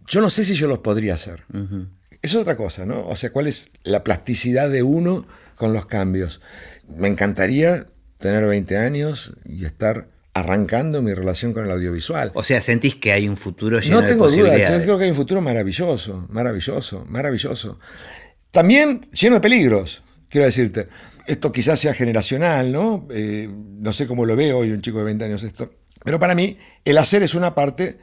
Yo no sé si yo los podría hacer. Ujú. Es otra cosa, ¿no? O sea, ¿cuál es la plasticidad de uno con los cambios? Me encantaría tener 20 años y estar arrancando mi relación con el audiovisual. O sea, sentís que hay un futuro lleno No de tengo duda, posibilidades. yo creo que hay un futuro maravilloso, maravilloso, maravilloso. También lleno de peligros, quiero decirte. Esto quizás sea generacional, ¿no? Eh, no sé cómo lo veo hoy un chico de 20 años esto. Pero para mí, el hacer es una parte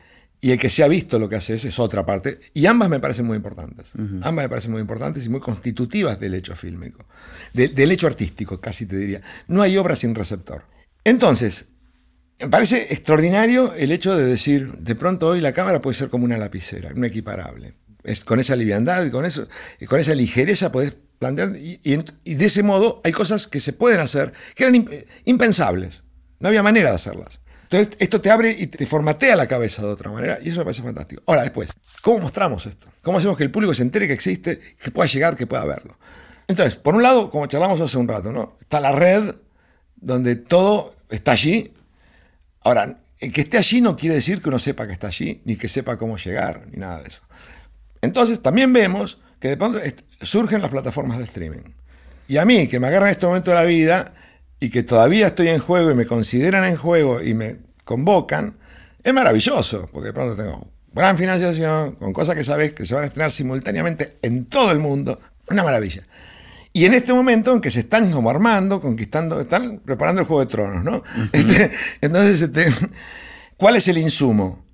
y el que se ha visto lo que haces es otra parte. Y ambas me parecen muy importantes. Ambas me parecen muy importantes y muy constitutivas del hecho fílmico. De- del hecho artístico, casi te diría. No hay obra sin receptor. Entonces, me parece extraordinario el hecho de decir, de pronto hoy la cámara puede ser como una lapicera, un equiparable. Es, con esa liviandad y con, eso, con esa ligereza podés plantear, y, y y de ese modo hay cosas que se pueden hacer que eran imp- impensables. No había manera de hacerlas. Entonces, esto te abre y te formatea la cabeza de otra manera, y eso me parece fantástico. Ahora, después, ¿cómo mostramos esto? ¿Cómo hacemos que el público se entere que existe, que pueda llegar, que pueda verlo? Entonces, por un lado, como charlamos hace un rato, ¿no? Está la red, donde todo está allí, Ahora, el que esté allí no quiere decir que uno sepa que está allí, ni que sepa cómo llegar, ni nada de eso. Entonces, también vemos que de pronto surgen las plataformas de streaming. Y a mí, que me agarran en este momento de la vida y que todavía estoy en juego y me consideran en juego y me convocan, es maravilloso, porque de pronto tengo gran financiación, con cosas que sabes que se van a estrenar simultáneamente en todo el mundo. Una maravilla. Y en este momento en que se están como armando, conquistando, están preparando el Juego de Tronos, ¿no? Este, entonces, este, ¿cuál es el insumo?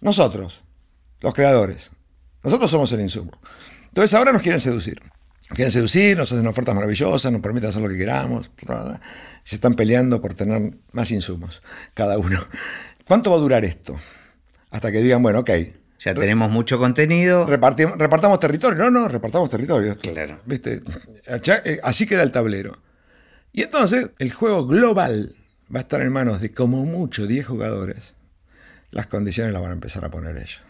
Nosotros, los creadores. Nosotros somos el insumo. Entonces ahora nos quieren seducir. Quieren seducir, nos hacen ofertas maravillosas, nos permiten hacer lo que queramos. Se están peleando por tener más insumos, cada uno. ¿Cuánto va a durar esto? Hasta que digan, bueno, ok. Ya tenemos mucho contenido. repartamos territorio. No, no, repartamos territorio. Claro. ¿Viste? Eh, así queda el tablero. Y entonces el juego global va a estar en manos de como mucho 10 jugadores. Las condiciones las van a empezar a poner ellos.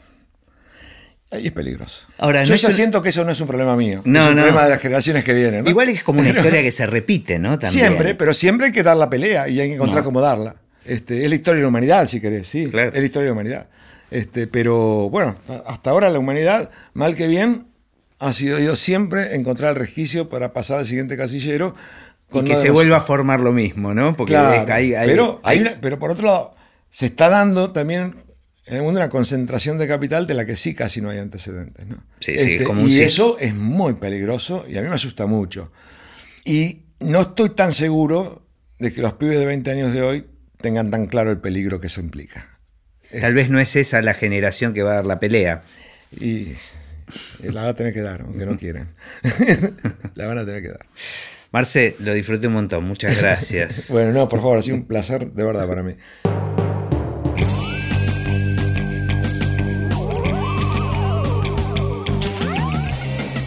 Ahí es peligroso. Ahora, Yo ya siento que eso no es un problema mío. No, es un problema de las generaciones que vienen. Igual es como una historia que se repite, ¿no? Siempre, pero siempre hay que dar la pelea y hay que encontrar cómo darla. Este, es la historia de la humanidad, si querés, sí. Es la historia de la humanidad. Este, pero bueno, hasta ahora la humanidad, mal que bien, ha sido ido siempre encontrar el resquicio para pasar al siguiente casillero. Con y que se vuelva a formar lo mismo, ¿no? Porque hay, pero, pero por otro lado, se está dando también en el mundo una concentración de capital de la que sí casi no hay antecedentes. ¿no? Sí, sí, este, como un y eso es muy peligroso y a mí me asusta mucho. Y no estoy tan seguro de que los pibes de 20 años de hoy tengan tan claro el peligro que eso implica. Tal vez no es esa la generación que va a dar la pelea. Y la van a tener que dar, aunque no quieran. la van a tener que dar. Marce, lo disfruté un montón, muchas gracias. bueno, no, por favor, ha sido un placer de verdad para mí.